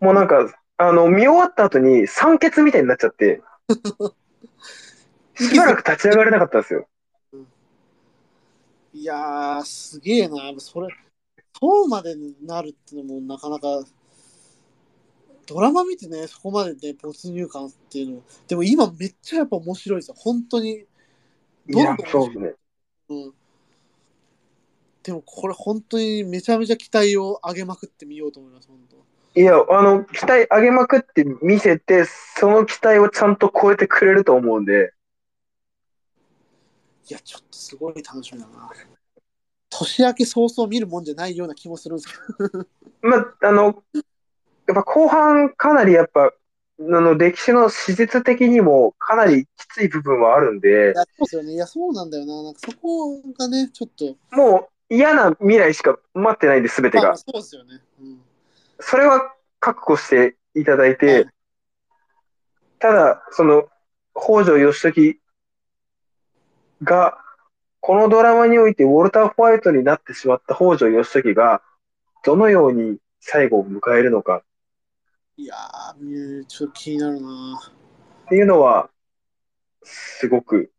もうなんか、あの、見終わった後に酸欠みたいになっちゃって、しばらく立ち上がれなかったんですよ。いやー、すげえな。それ、そうまでなるってのもなかなか、ドラマ見てね、そこまでね、没入感っていうの。でも今めっちゃやっぱ面白いですよ。本当に。どんどん、そうですね。うん。でもこれ本当にめちゃめちゃ期待を上げまくってみようと思います、本当。いや、あの、期待上げまくって見せて、その期待をちゃんと超えてくれると思うんで、いや、ちょっとすごい楽しみだな。年明け早々見るもんじゃないような気もするんですけど。まあ、あの、やっぱ後半かなりやっぱ、あの、歴史の史実的にもかなりきつい部分はあるんでい、や、そうですよね。いや、そうなんだよな。なんかそこがね、ちょっと。もう嫌な未来しか待ってないんで、すべてがまあ、。そうですよね。うん。それは覚悟していただいはてい、ただ、その、北条義時が、このドラマにおいてウォルター・ホワイトになってしまった北条義時が、どのように最後を迎えるのかいやー、ちょっと気になるな。っていうのは、すごく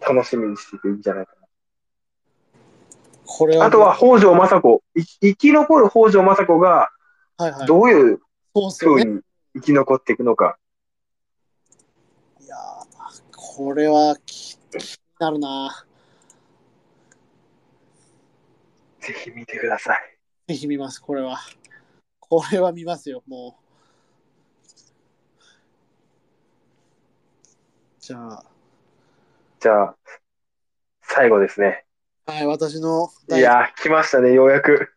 楽しみにしてていいんじゃないかな。これは。あとは、北条政子、い生き残る北条政子が。どういうそうに生き残っていくのか。いやー、これは気気になるな。ぜひ見てください。ぜひ見ます、これは。これは見ますよ、もう。じゃあ、じゃあ、最後ですね。はい、私のい第やー、来ましたね、ようやく。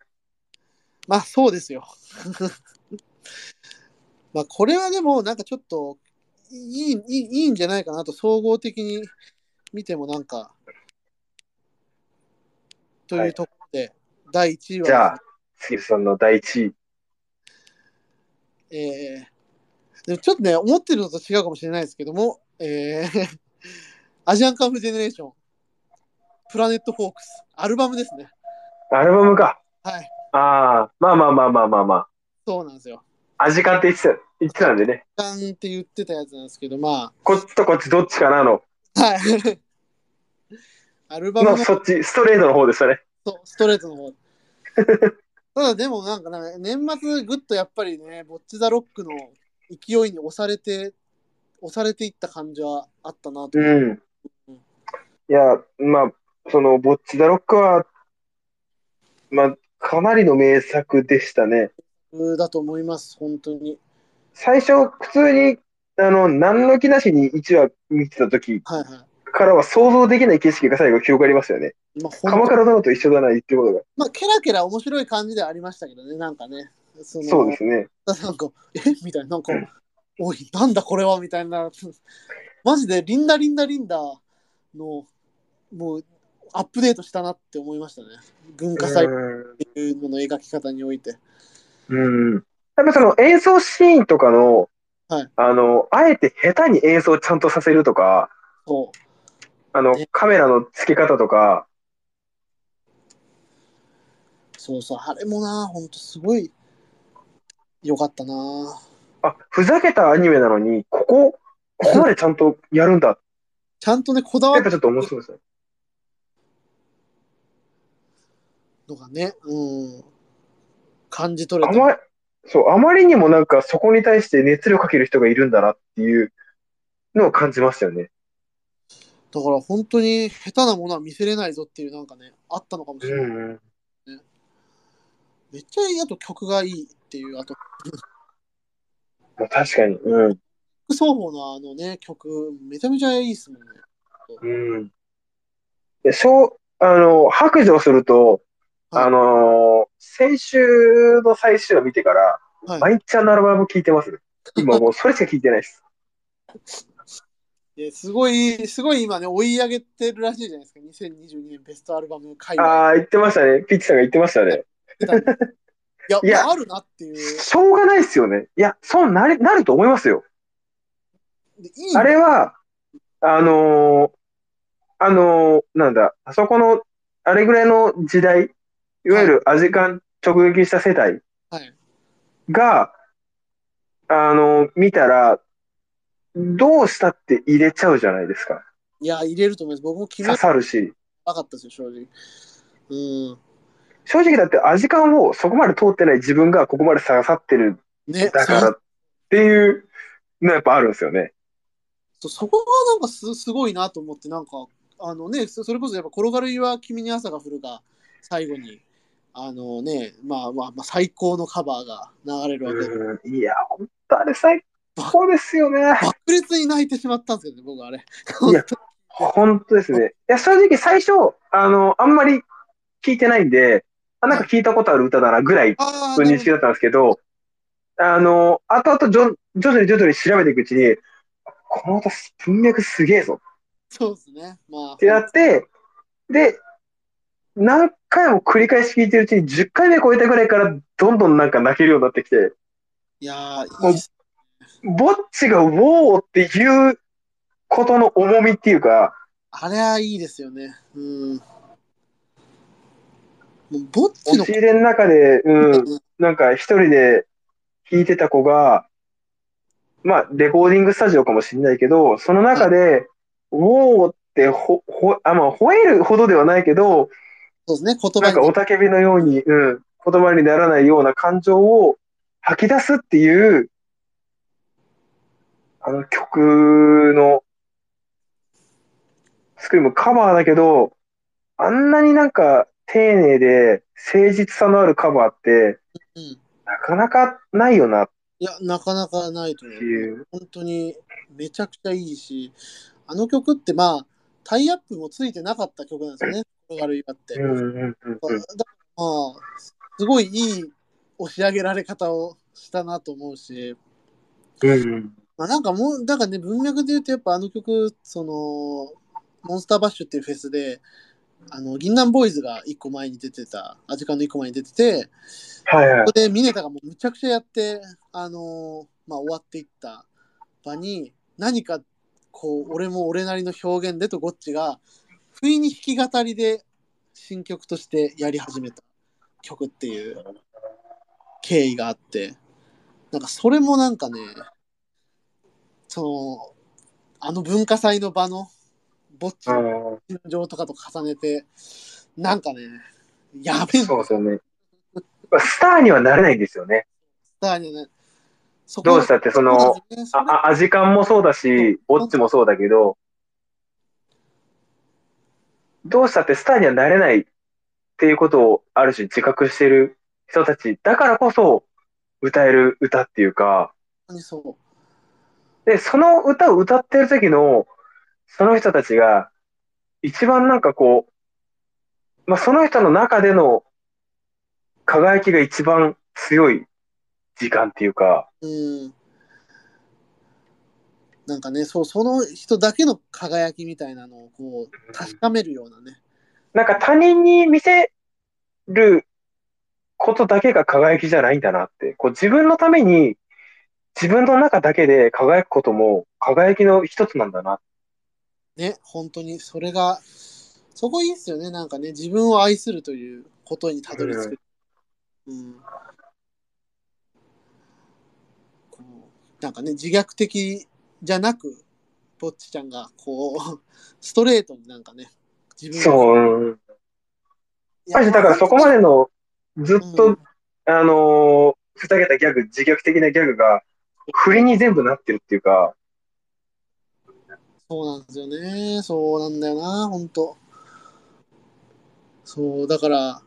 まあそうですよ。まあこれはでもなんかちょっといいいいいいんじゃないかなと総合的に見てもなんかというところで、第1位は、じゃあ、杉さんの第一位。えーでもちょっとね思ってるのと違うかもしれないですけども、えー アジアンカンフージェネレーションプラネットフォークスアルバムですね。アルバムか。はい、ああ、まあまあまあまあまあまそうなんですよ。あ。アジカンって言ってた、言ってたんでね。ガンって言ってたやつなんですけど、まこっちとこっちどっちかなの。あ、はい。アルバムののそっち、ストレートの方でしたね。そうストレートの方。ただでもなんかな年末ぐっとやっぱりね、ボッチ・ザ・ロックの勢いに押されて、押されていった感じはあったなと。うん。いや、まあ、その、ボッチ・ザ・ロックは、まあ、かなりの名作でしたね。だと思います、本当に。最初、普通に、あの、何の気なしに1話見てた時からは想像できない景色が最後広がりますよね。い。まあ、鎌倉殿と一緒だな、言ってることが。まあ、ケラケラ面白い感じではありましたけどね、なんかね。そのそうですね。なんか、え？みたいな、なんか、おい、なんだこれは？みたいな。マジで、リンダ・リンダ・リンダの、もう、アップデートしたなって思いましたね。文化祭っうんていうのの描き方において。うん。やっぱその演奏シーンとかの、はいあの、あえて下手に演奏をちゃんとさせるとか、そあのね、カメラの付け方とか、う、そうそう、あれもな、ほんとすごい良かったな。あ、ふざけたアニメなのに、ここ、ここまでちゃんとやるんだ。ちゃんとね、こだわっやったぱちょっと面白いですね。のがね、うん、感じ取れた。あま、そう、あまりにもなんかそこに対して熱量かける人がいるんだなっていうのを感じましたよね。だから本当に下手なものは見せれないぞっていうなんかね、あったのかもしれない。うん。めっちゃいい、あと曲がいいっていう、あと、まあ、確かに。うん。双方のあのね、曲、めちゃめちゃいいっすもんね。うん。で、しょう、あの、白状すると、はいあのー先週の最終話見てから、はい。毎日あのアルバム聞いてます。今もうそれしか聞いてないです。いやすごい、すごい今ね、追い上げてるらしいじゃないですか。2022年ベストアルバム回ああ、言ってましたね。ピッチさんが言ってましたね。いや、いやまああるなっていう。しょうがないですよね。いや、そうなり、なると思いますよ。でいいあれは、あのーあの、なんだ、あそこの、あれぐらいの時代、いわゆるアジカン直撃した世代はい。が、あの、見たら、どうしたって入れちゃうじゃないですか。いや、入れると思います。僕も決め刺さるし。なかったですよ、正直。うん。正直だってアジカンをそこまで通ってない自分がここまで刺さってるね、だからっていうのやっぱあるんですよね。そそこがなんかすすごいなと思って、なんか、あのね、そそれこそやっぱ転がる岩君に朝が降るが最後に、あのね、まあまあ、まあ、最高のカバーが流れるわけで、うんいや、本当あれ最高ですよね。爆裂に泣いてしまったんですけどね、僕あれ。いや本当ですね。いや、正直最初、あの、あんまり聞いてないんで、あ、なんか聞いたことある歌だなぐらいの認識だったんですけど、あの、後々徐徐々に徐々に調べていくうちに、この歌文脈すげえぞそうですね。まあっ、てやって、で、何回も繰り返し聞いてるうちに10回目超えたぐらいからどんどんなんか泣けるようになってきて、いやー、いぼっちがウォーっていうことの重みっていうか、あれはいいですよね。うん。もうぼっちの押し入れの中で、うん、なんか一人で弾いてた子が、まあ、レコーディングスタジオかもしれないけど、その中で、ウォーってほ、ほ、あ、まあ、吠えるほどではないけど、そうですね、言なんか葉に。雄たけびのように、うん、言葉にならないような感情を吐き出すっていう、あの曲の、スクリームカバーだけど、あんなになんか丁寧で誠実さのあるカバーって、うん。なかなかないよな。っいや、なかなかないという。本当にめちゃくちゃいいし、あの曲ってまあ、タイアップもついてなかった曲なんですよね、転がる岩って。だからまあ、すごいいい押し上げられ方をしたなと思うし。まあ、なんかもう、だからね、文脈で言うと、やっぱあの曲、その、モンスターバッシュっていうフェスで、あの、銀杏ボーイズが一個前に出てた、アジカンの一個前に出てて、はいはいこ。こでミネタがもうむちゃくちゃやって、あのーまあ、終わっていった場に、何か、こう、俺も俺なりの表現でとゴッチが、不意に弾き語りで新曲としてやり始めた曲っていう経緯があって、なんかそれもなんかね、その、あの文化祭の場のぼっちのうん心情とかと重ねて、なんかね、やべえそうですよね。スターにはなれないんですよね。だよね。そどうしたって、その、そあ、あ、アジカンもそうだし、ボッチもそうだけど、どうしたってスターにはなれないっていうことをある種自覚してる人たちだからこそ歌える歌っていうか、そう。で、その歌を歌ってる時の、その人たちが、一番なんかこう、まあ、その人の中での輝きが一番強い時間っていうか、うん。なんかね、そう、その人だけの輝きみたいなのをこう、確かめるようなね。なんか他人に見せることだけが輝きじゃないんだなって。こう自分のために自分の中だけで輝くことも輝きの一つなんだな。ね、本当に、それが、そこいいっすよね、なんかね、自分を愛するということにたどり着く。うん。こう、なんかね、自虐的じゃなく、ぼっちちゃんが、こう、ストレートになんかね、自分そう。やマジだからそこまでのずっと、うんあのーふざけたギャグ、自虐的なギャグが振りに全部なってるっていうか、そうなんですよね。そうなんだよな、ほんと。そう、だから、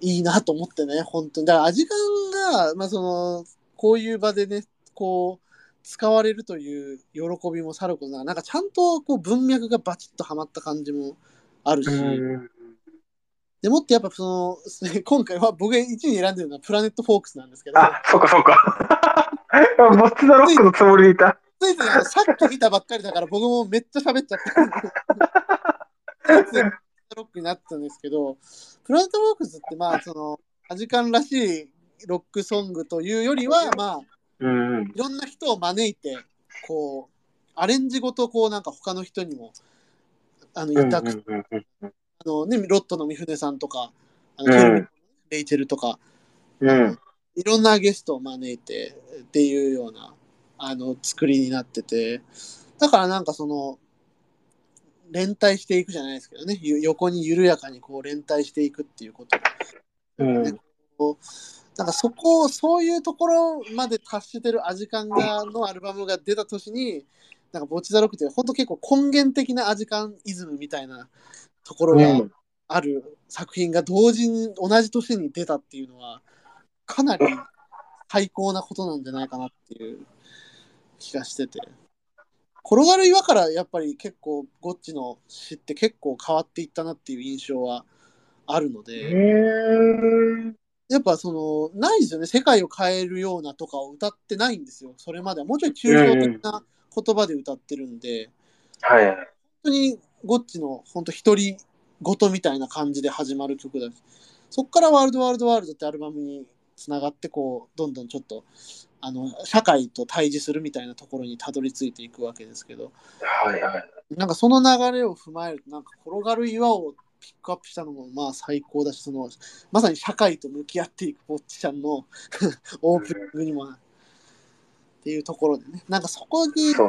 いいなと思ってね、本当に。だから、アジカンが、まあ、その、こういう場でね、こう、使われるという喜びもさることながら、なんかちゃんとこう文脈がバチッとはまった感じもあるし、でもってやっぱその、今回は僕が1位に選んでるのはプラネットフォークスなんですけど、あ、そっかそっか。ボッツ・ザ・ロックのつもりでいた。ついついさっき見たばっかりだから僕もめっちゃ喋っちゃった。ロックになってたんですけど、プラネットフォークスってまあそのアジカンらしいロックソングというよりはまあうん。いろんな人を招いてこうアレンジごとこうなんか他の人にもあの、うんうんいたく、うんうんうんあのね、ロットの三船さんとか、あの、うんレイチェルとか、うん。いろんなゲストを招いてっていうようなあの作りになっててだからなんかその連帯していくじゃないですけどねゆ横に緩やかにこう連帯していくっていうことうん。なんかそこそういうところまで達してるアジカンがのアルバムが出た年になんかボッチザロックって本当結構根源的なアジカンイズムみたいなところがうん。ある作品が同時に同じ年に出たっていうのはかなり最高なことなんじゃないかなっていう気がしてて。転がる岩からやっぱり結構ゴッチの詩って結構変わっていったなっていう印象はあるので、うん。やっぱそのないですよね。世界を変えるようなとかを歌ってないんですよ。それまでは。もうちょい抽象的な言葉で歌ってるんで、はいはい。本当にゴッチの本当独り言みたいな感じで始まる曲だそっからワールドワールドワールドってアルバムにつながってこうどんどんちょっとあの社会と対峙するみたいなところにたどり着いていくわけですけど。はいはい。なんかその流れを踏まえるとなんか転がる岩をピックアップしたのもまあ最高だしそのまさに社会と向き合っていくぼっちちゃんの オープニングにもっていうところでねなんかそこに。しか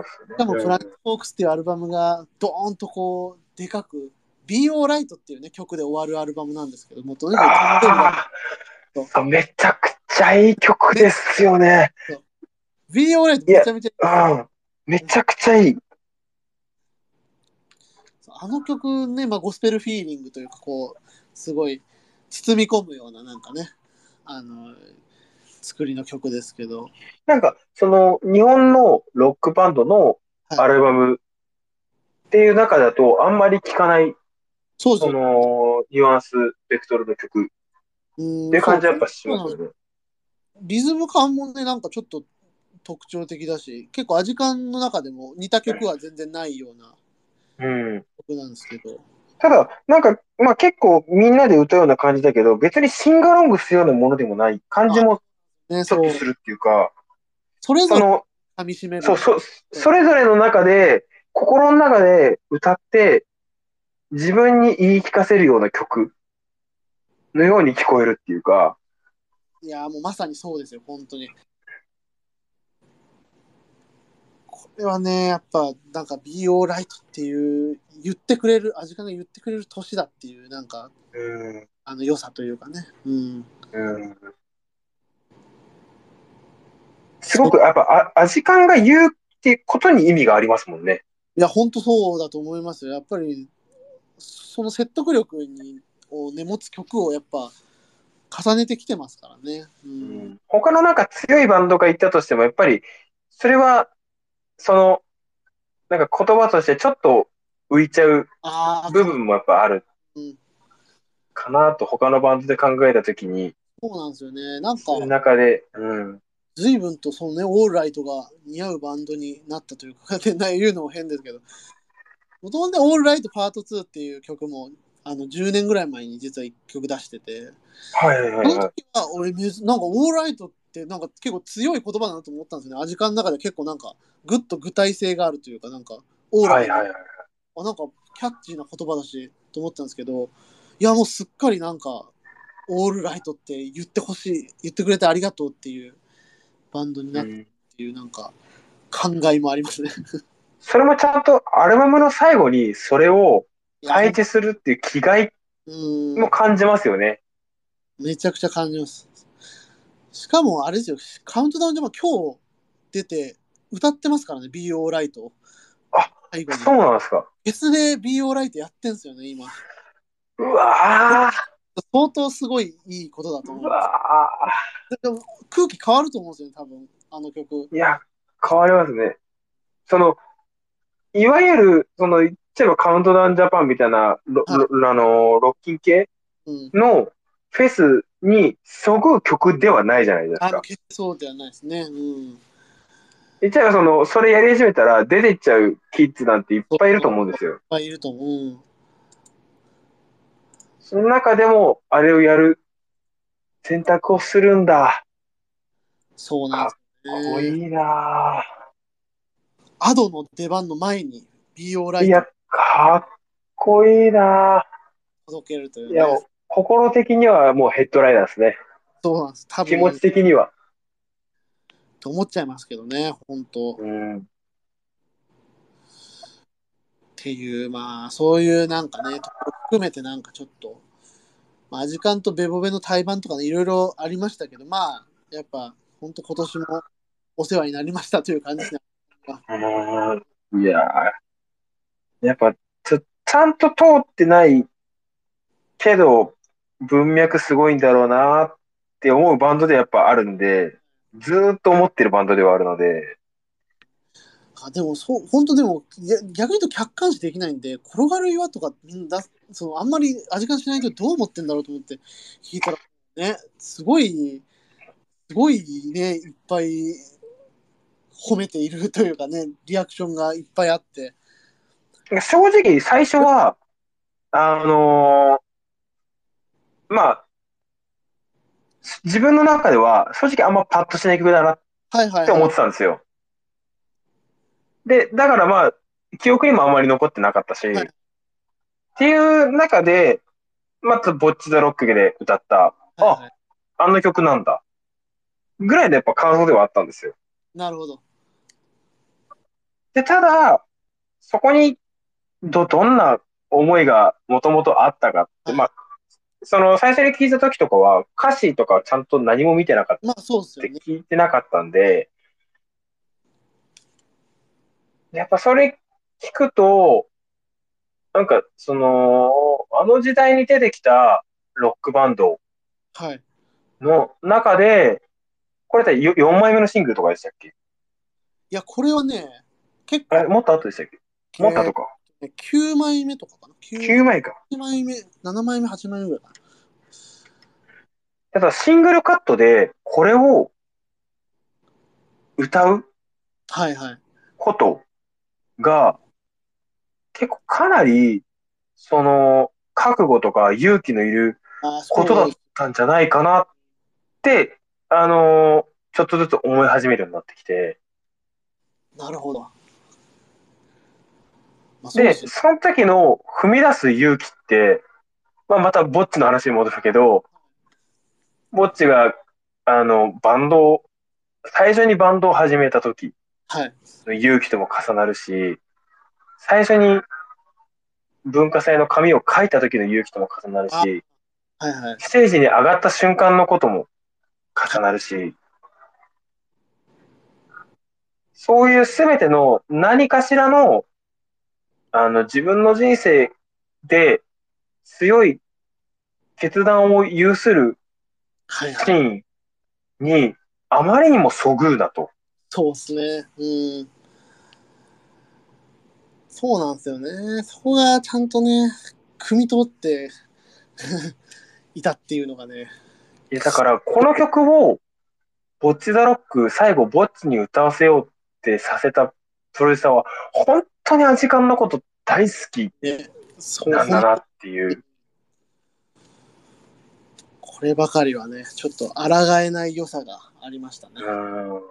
も、プラネットフォークスっていうアルバムが、ドーンとこう、でかく、Be Alright っていうね、曲で終わるアルバムなんですけども、とにかくめちゃくちゃいい曲ですよね。Be Alright めちゃめちゃ、うん。めちゃくちゃいい。あの曲ね、まあ、ゴスペルフィーリングというか、こう、すごい包み込むような、なんかね、あの、作りの曲ですけど、なんか、その、日本のロックバンドのアルバムっていう中だと、あんまり聴かない、そそ。の、ニュアンス、ベクトルの曲うんっていう感じはやっぱしますよね。リズム感もね、なんかちょっと特徴的だし、結構アジカンの中でも似た曲は全然ないようなうん。曲なんですけど、ただ、なんか、まあ結構みんなで歌うような感じだけど、別にシンガロングするようなものでもない感じもね、そうちょっと、するっていうか、それぞれその、噛み締める。そう、そ、それぞれの中で、心の中で歌って、自分に言い聞かせるような曲のように聞こえるっていうか、いや、もうまさにそうですよ、本当に。これはね、やっぱ、なんか、Be Alright っていう、言ってくれる、アジカンが言ってくれる年だっていう、なんか、うん、あの、良さというかね。うん。うん。すごく、やっぱ、あ、アジカンが言うってことに意味がありますもんね。いや、本当そうだと思いますよ。やっぱり、その説得力にをね、持つ曲をやっぱ、重ねてきてますからね。うん。他のなんか強いバンドが言ったとしても、やっぱり、それは、その、なんか言葉としてちょっと浮いちゃう部分もやっぱあるうんかなと他のバンドで考えたときに、そうなんですよね。なんか、中で、うん。随分とそのね、オールライトが似合うバンドになったというか、言うのも変ですけど、もともとオールライトパート2っていう曲も、あの、10年ぐらい前に実は1曲出してて、はいはいそはいはい。の時は俺なんかオールライトってなんか結構強い言葉だなと思ったんですよね。アジカンの中で結構なんか、ぐっと具体性があるというか、なんか、オーライト、はいはいはい。あなんかキャッチーな言葉だし、と思ったんですけど、いやもうすっかりなんか、オールライトって言ってほしい、言ってくれてありがとうっていうバンドになっっていうなんか考えもありますね。それもちゃんとアルバムの最後にそれを配置するっていう気概うんも感じますよね。めちゃくちゃ感じます。しかもあれですよ、カウントダウンでも今日出て歌ってますからね、Be Alright を。あ最後に。そうなんですか。フェスで Be Alright やってんすよね、今。うわ相当すごいいいことだとー、思う。うわでも空気変わると思うんですよね、多分、あの曲。ー。いや、変わりますね。その、いわゆる、その、言っちゃえばカウントダウンジャパンみたいな、ロはいロあの、ロッキン系うん。のフェスにそぐ曲ではないじゃないですか。そうではないですね。うん。言っちゃえばその、それやり始めたら出てっちゃうキッズなんていっぱいいると思うんですよ。いっぱいいると思う。うん。その中でも、あれをやる選択をするんだ。そうなんですかっ。こいいなアドの出番の前に Be ぁ。Alright いや、かっこいいな届けるといういや、ね。心的にはもうヘッドライナーですね。そうなんです。多分気持ち的には。と思っちゃいますけどね、本当。っうん。ていう、まあ、そういうなんかね、含めてなんかちょっと、まあ、時間とベボベの対バンとかね、いろいろありましたけど、まあ、やっぱ、本当今年もお世話になりましたという感じですね。うんいやーやっぱちゃんと通ってないけど、文脈すごいんだろうなって思うバンドでやっぱあるんで、ずーっと思ってるバンドではあるので、あでもそう、本当でも、や逆に言うと客観視できないんで、転がる岩とかみんな出すそのあんまり味感しないとどう思ってんだろうと思って聞いたら、ね、すごい、すごいね、いっぱい褒めているというかね、リアクションがいっぱいあって、正直最初は、あのーまあ、自分の中では正直あんまパッとしない曲だなっはいはい、て思っはい。てたんですよ。で、だからまあ、記憶にもあんまり残ってなかったし、はいっていう中で、まず、ボッチ・ザ・ロックで歌った、はいはいあの曲なんだ。ぐらいでやっぱ感想ではあったんですよ。なるほど。で、ただ、そこに、ど、どんな思いがもともとあったかって、はいまあ、その最初に聞いた時とかは、歌詞とかはちゃんと何も見てなかったまあそうですって。聞いてなかったんで、やっぱそれ聞くと、なんか、その、あの時代に出てきたロックバンドはい。の中で、これって4枚目のシングルとかでしたっけ？いや、これはね、結構、もっと後でしたっけ？もっと後か。えー9枚目とかかな？9, 9枚か。8枚目、7枚目、8枚目ぐらいかな。ただシングルカットでこれを歌う？はいはい。こと？が結構かなりその覚悟とか勇気のいることだったんじゃないかなって、あのーちょっとずつ思い始めるようになってきて、なるほど。まあ、そうで、その時の踏み出す勇気って、まあ、またぼっちの話に戻るけど、ぼっちが、あの、バンドを、最初にバンドを始めた時、はい。勇気とも重なるし、最初に文化祭の紙を書いた時の勇気とも重なるし、はいはい。ステージに上がった瞬間のことも重なるし、そういうすべての何かしらの、あの、自分の人生で強い決断を有する。シーンにあまりにもそぐうだと。そうですね。うん。そうなんですよね。そこがちゃんとね、汲み取って いたっていうのがね。いやだから、この曲を、ボッチザロック、最後、ボッチに歌わせようってさせたプロデューサーは、本当にアジカンのこと大好きなんだなっていう。こればかりはね、ちょっと抗えない良さがありましたね。うん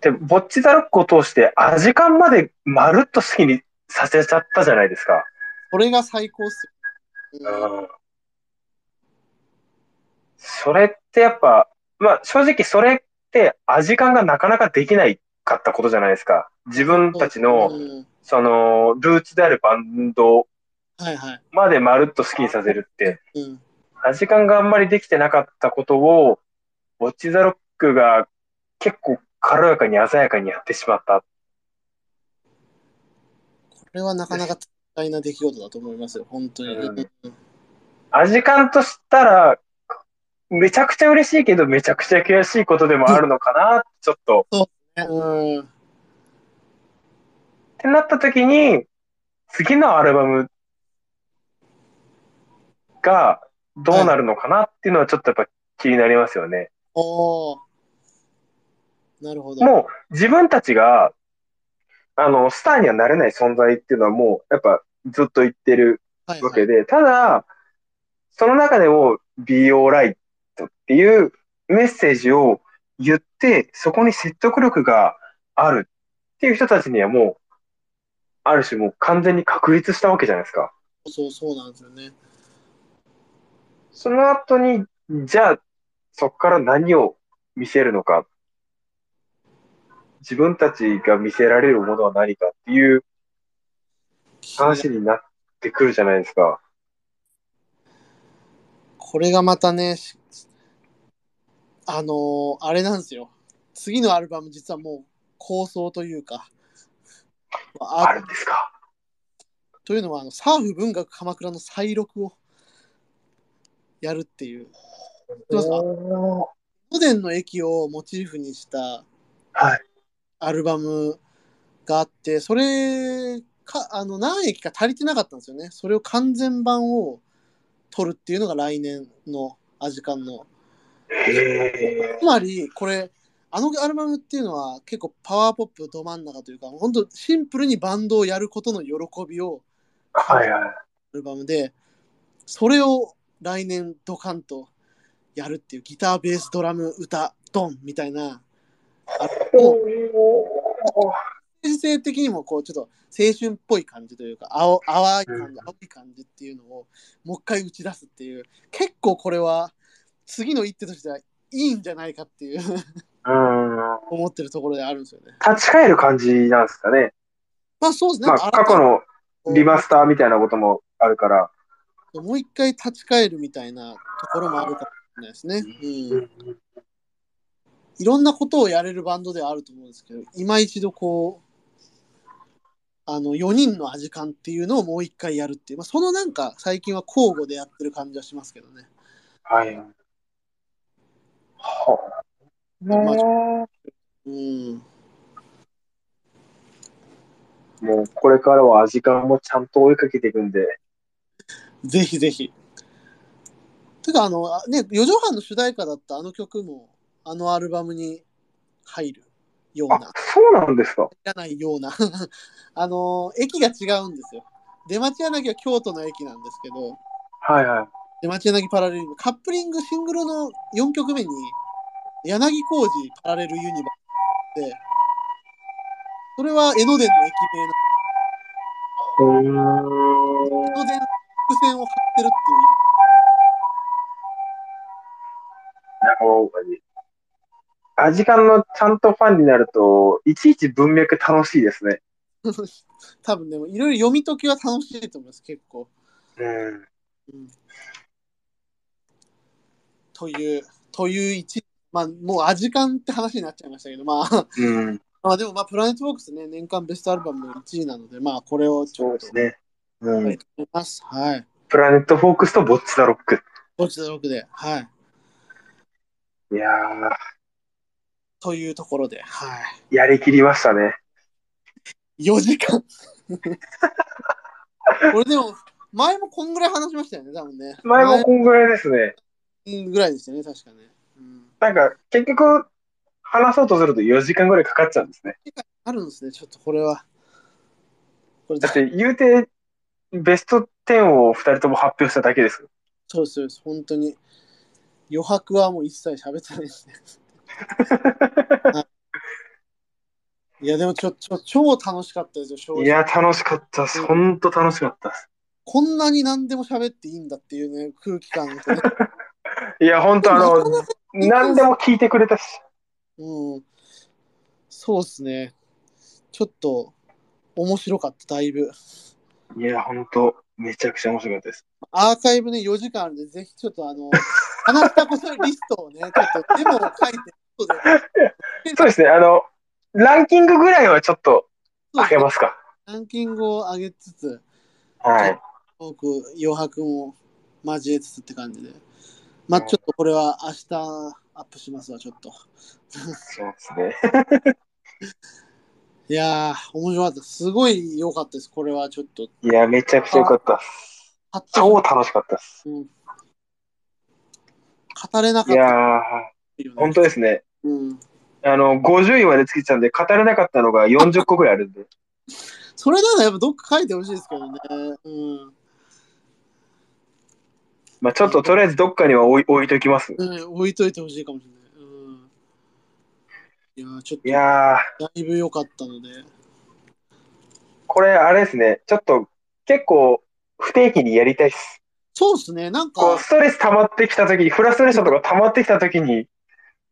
で、ボッチザロックを通して、アジカンまでまるっと好きにさせちゃったじゃないですか。これが最高っすよ。うんうんそれってやっぱ、まあ正直それってアジカンがなかなかできないかったことじゃないですか。自分たちの、うんその、ルーツであるバンド。までまるっと好きにさせるって、うん。アジカンがあんまりできてなかったことを、ボッチザロックが結構軽やかに鮮やかにやってしまった。これはなかなか大な出来事だと思いますよ、本当に。うんうんアジカンとしたら、めちゃくちゃ嬉しいけど、めちゃくちゃ悔しいことでもあるのかな、ちょっと。うん。ってなった時に、次のアルバムがどうなるのかなっていうのはちょっとやっぱ気になりますよね。おーなるほど。もう自分たちが、あの、スターにはなれない存在っていうのはもう、やっぱずっと言ってるはいはい。わけで、ただ、その中でも Be Alright っていうメッセージを言って、そこに説得力があるっていう人たちにはもある種もう完全に確立したわけじゃないですか。そうそうなんですよね。その後に、じゃあ、そこから何を見せるのか。自分たちが見せられるものは何かっていう話になってくるじゃないですか。これがまたね、しあのーあれなんですよ。次のアルバム実はもう構想というか、ああるんですか？というのはあのサーフ文学鎌倉の再録をやるっていう。知ってますかおー都電の駅をモチーフにしたはい。アルバムがあって、それか、あの、何駅か足りてなかったんですよね。それを完全版を取るっていうのが来年のアジカンの。へつまり、これ、あのアルバムっていうのは結構パワーポップど真ん中というか、本当シンプルにバンドをやることの喜びをーはいはい。アルバムで、それを来年ドカンとやるっていうギター、ベース、ドラム、歌、ドンみたいな、あもうメッセージ性的にもこうちょっと青春っぽい感じというか青淡い感じ、青い感じっていうのをもう一回打ち出すっていう結構これは次の一手としてはいいんじゃないかっていううん。思ってるところであるんですよね。立ち返る感じなんですかね。まあそうですね。まあ、過去のリマスターみたいなこともあるから。もう一回立ち返るみたいなところもあるかもしれないですね。うん。いろんなことをやれるバンドではあると思うんですけど、今一度こう、あの、4人の味感っていうのをもう一回やるっていう、まあ、そのなんか最近は交互でやってる感じはしますけどね。はい。はまああ。うん。もうこれからは時間もちゃんと追いかけていくんで。ぜひぜひ。てか、あの、あね、4畳半の主題歌だったあの曲も、あのアルバムに入るようあな、、そうなんですか。いらないような、あの、駅が違うんですよ。出町柳は京都の駅なんですけど、はいはい。出町柳パラレルカップリングシングルの4曲目に柳小路パラレルユニバースでそれは江ノ電の駅名のほーん。江ノ電伏線を張ってるっていうなんかもう、アジカンのちゃんとファンになると、いちいち文脈楽しいですね。多分でもいろいろ読み解きは楽しいと思います結構、うん。うん、というという一まあもうアジカンって話になっちゃいましたけどまあうん。まあでもまあプラネットボックスね年間ベストアルバムの1位なのでまあこれをちょっとそうですね。うん。ますはいプラネットフォークスとボッチザロック。どちら6ではいいやというところで、はー、やりきりましたね。い。4時間。これでも、前もこんぐらい話しましたよね、多分ね。前もこんぐらいですね。前ぐらいでしたよね、確かね。うん、なんか、結局、話そうとすると4時間ぐらいかかっちゃうんですね。あるんですね、ちょっとこれは。これだって、言うて、ベスト10を2人とも発表しただけです。そうです、そうです。本当に。余白はもう一切喋ってないですね。いや、でもちょ、ちょ、超楽しかったですよ、正直。いや、楽しかったです。ほんと楽しかったです。こんなに何でも喋っていいんだっていうね、空気感とね。いや、ほんとあの何でも聞いてくれたし。うん。そうですね。ちょっと面白かった、だいぶ。いや、ほんと、めちゃくちゃ面白かったです。アーカイブね、4時間あるんで、ぜひちょっとあの、話したことリストをね、ちょっとデモを書いて、後でそうですね、あの、ランキングぐらいはちょっと上げますか。ランキングを上げつつ、はい。多く余白も交えつつって感じで。まあちょっとこれは明日アップしますわ、ちょっと。そうですね。いやー、面白かった。すごい良かったです。これはちょっと。いや、めちゃくちゃ良かったです。超と楽しかったです。うん、語れなかいやー、ったよね。本当ですね。うん。あの、50位までつけてたんで、語れなかったのが40個ぐらいあるんで。それならやっぱどっか書いてほしいですけどね。うん。まあちょっととりあえずどっかには置い置いときます。うん、置いといてほしいかもしれない。うん。いやー、ちょっといやー、だいぶ良かったので。ここれ、あれですね。ちょっと、結構、不定期にやりたいです。そうですね。なんか、ストレス溜まってきたときに、フラストレーションとか溜まってきたときに、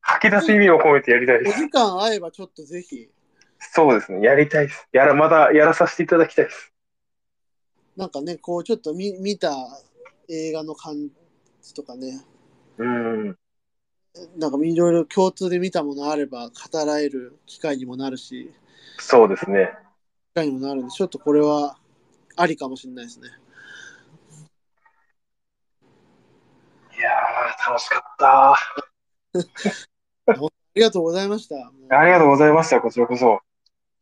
吐き出す意味を込めてやりたいです。お時間合えばちょっとぜひ、そうですね。やりたいです。やら、まだやらさせていただきたいです。なんかね、こう、ちょっと見見た映画の感じとかね、うん。なんかいろいろ共通で見たものあれば語られる機会にもなるし、そうですね。機会にもなるんで、ちょっとこれはありかもしれないですね。いやー、楽しかった。ありがとうございました。ありがとうございました。こちらこそ。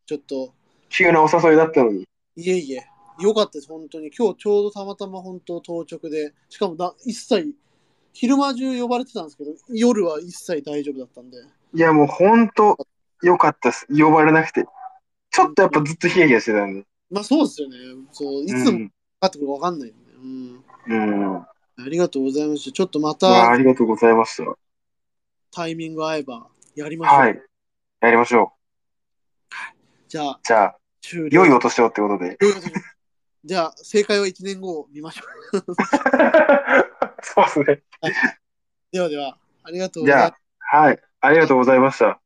ちょっと、急なお誘いだったのに。いえいえ、よかったです、本当に。今日ちょうどたまたま本当当直で、しかもな一切、昼間中呼ばれてたんですけど、夜は一切大丈夫だったんで。いや、もうほんと、よかったです。呼ばれなくて。ちょっとやっぱずっとヒヤヒヤしてたんで。まあそうですよね。そういつもかかってくるか分かんないんで、うん。うん。うん。ありがとうございました。ちょっとまいやあたりがとうございました。タイミング合えばやりましょう。はい。やりましょじゃあ、う。じゃあ。良いお年をってことで。じゃあ、正解は1年後見ましょう。そうですね。ではでは、ありがとうございますじゃあ。、はい。ありがとうございました。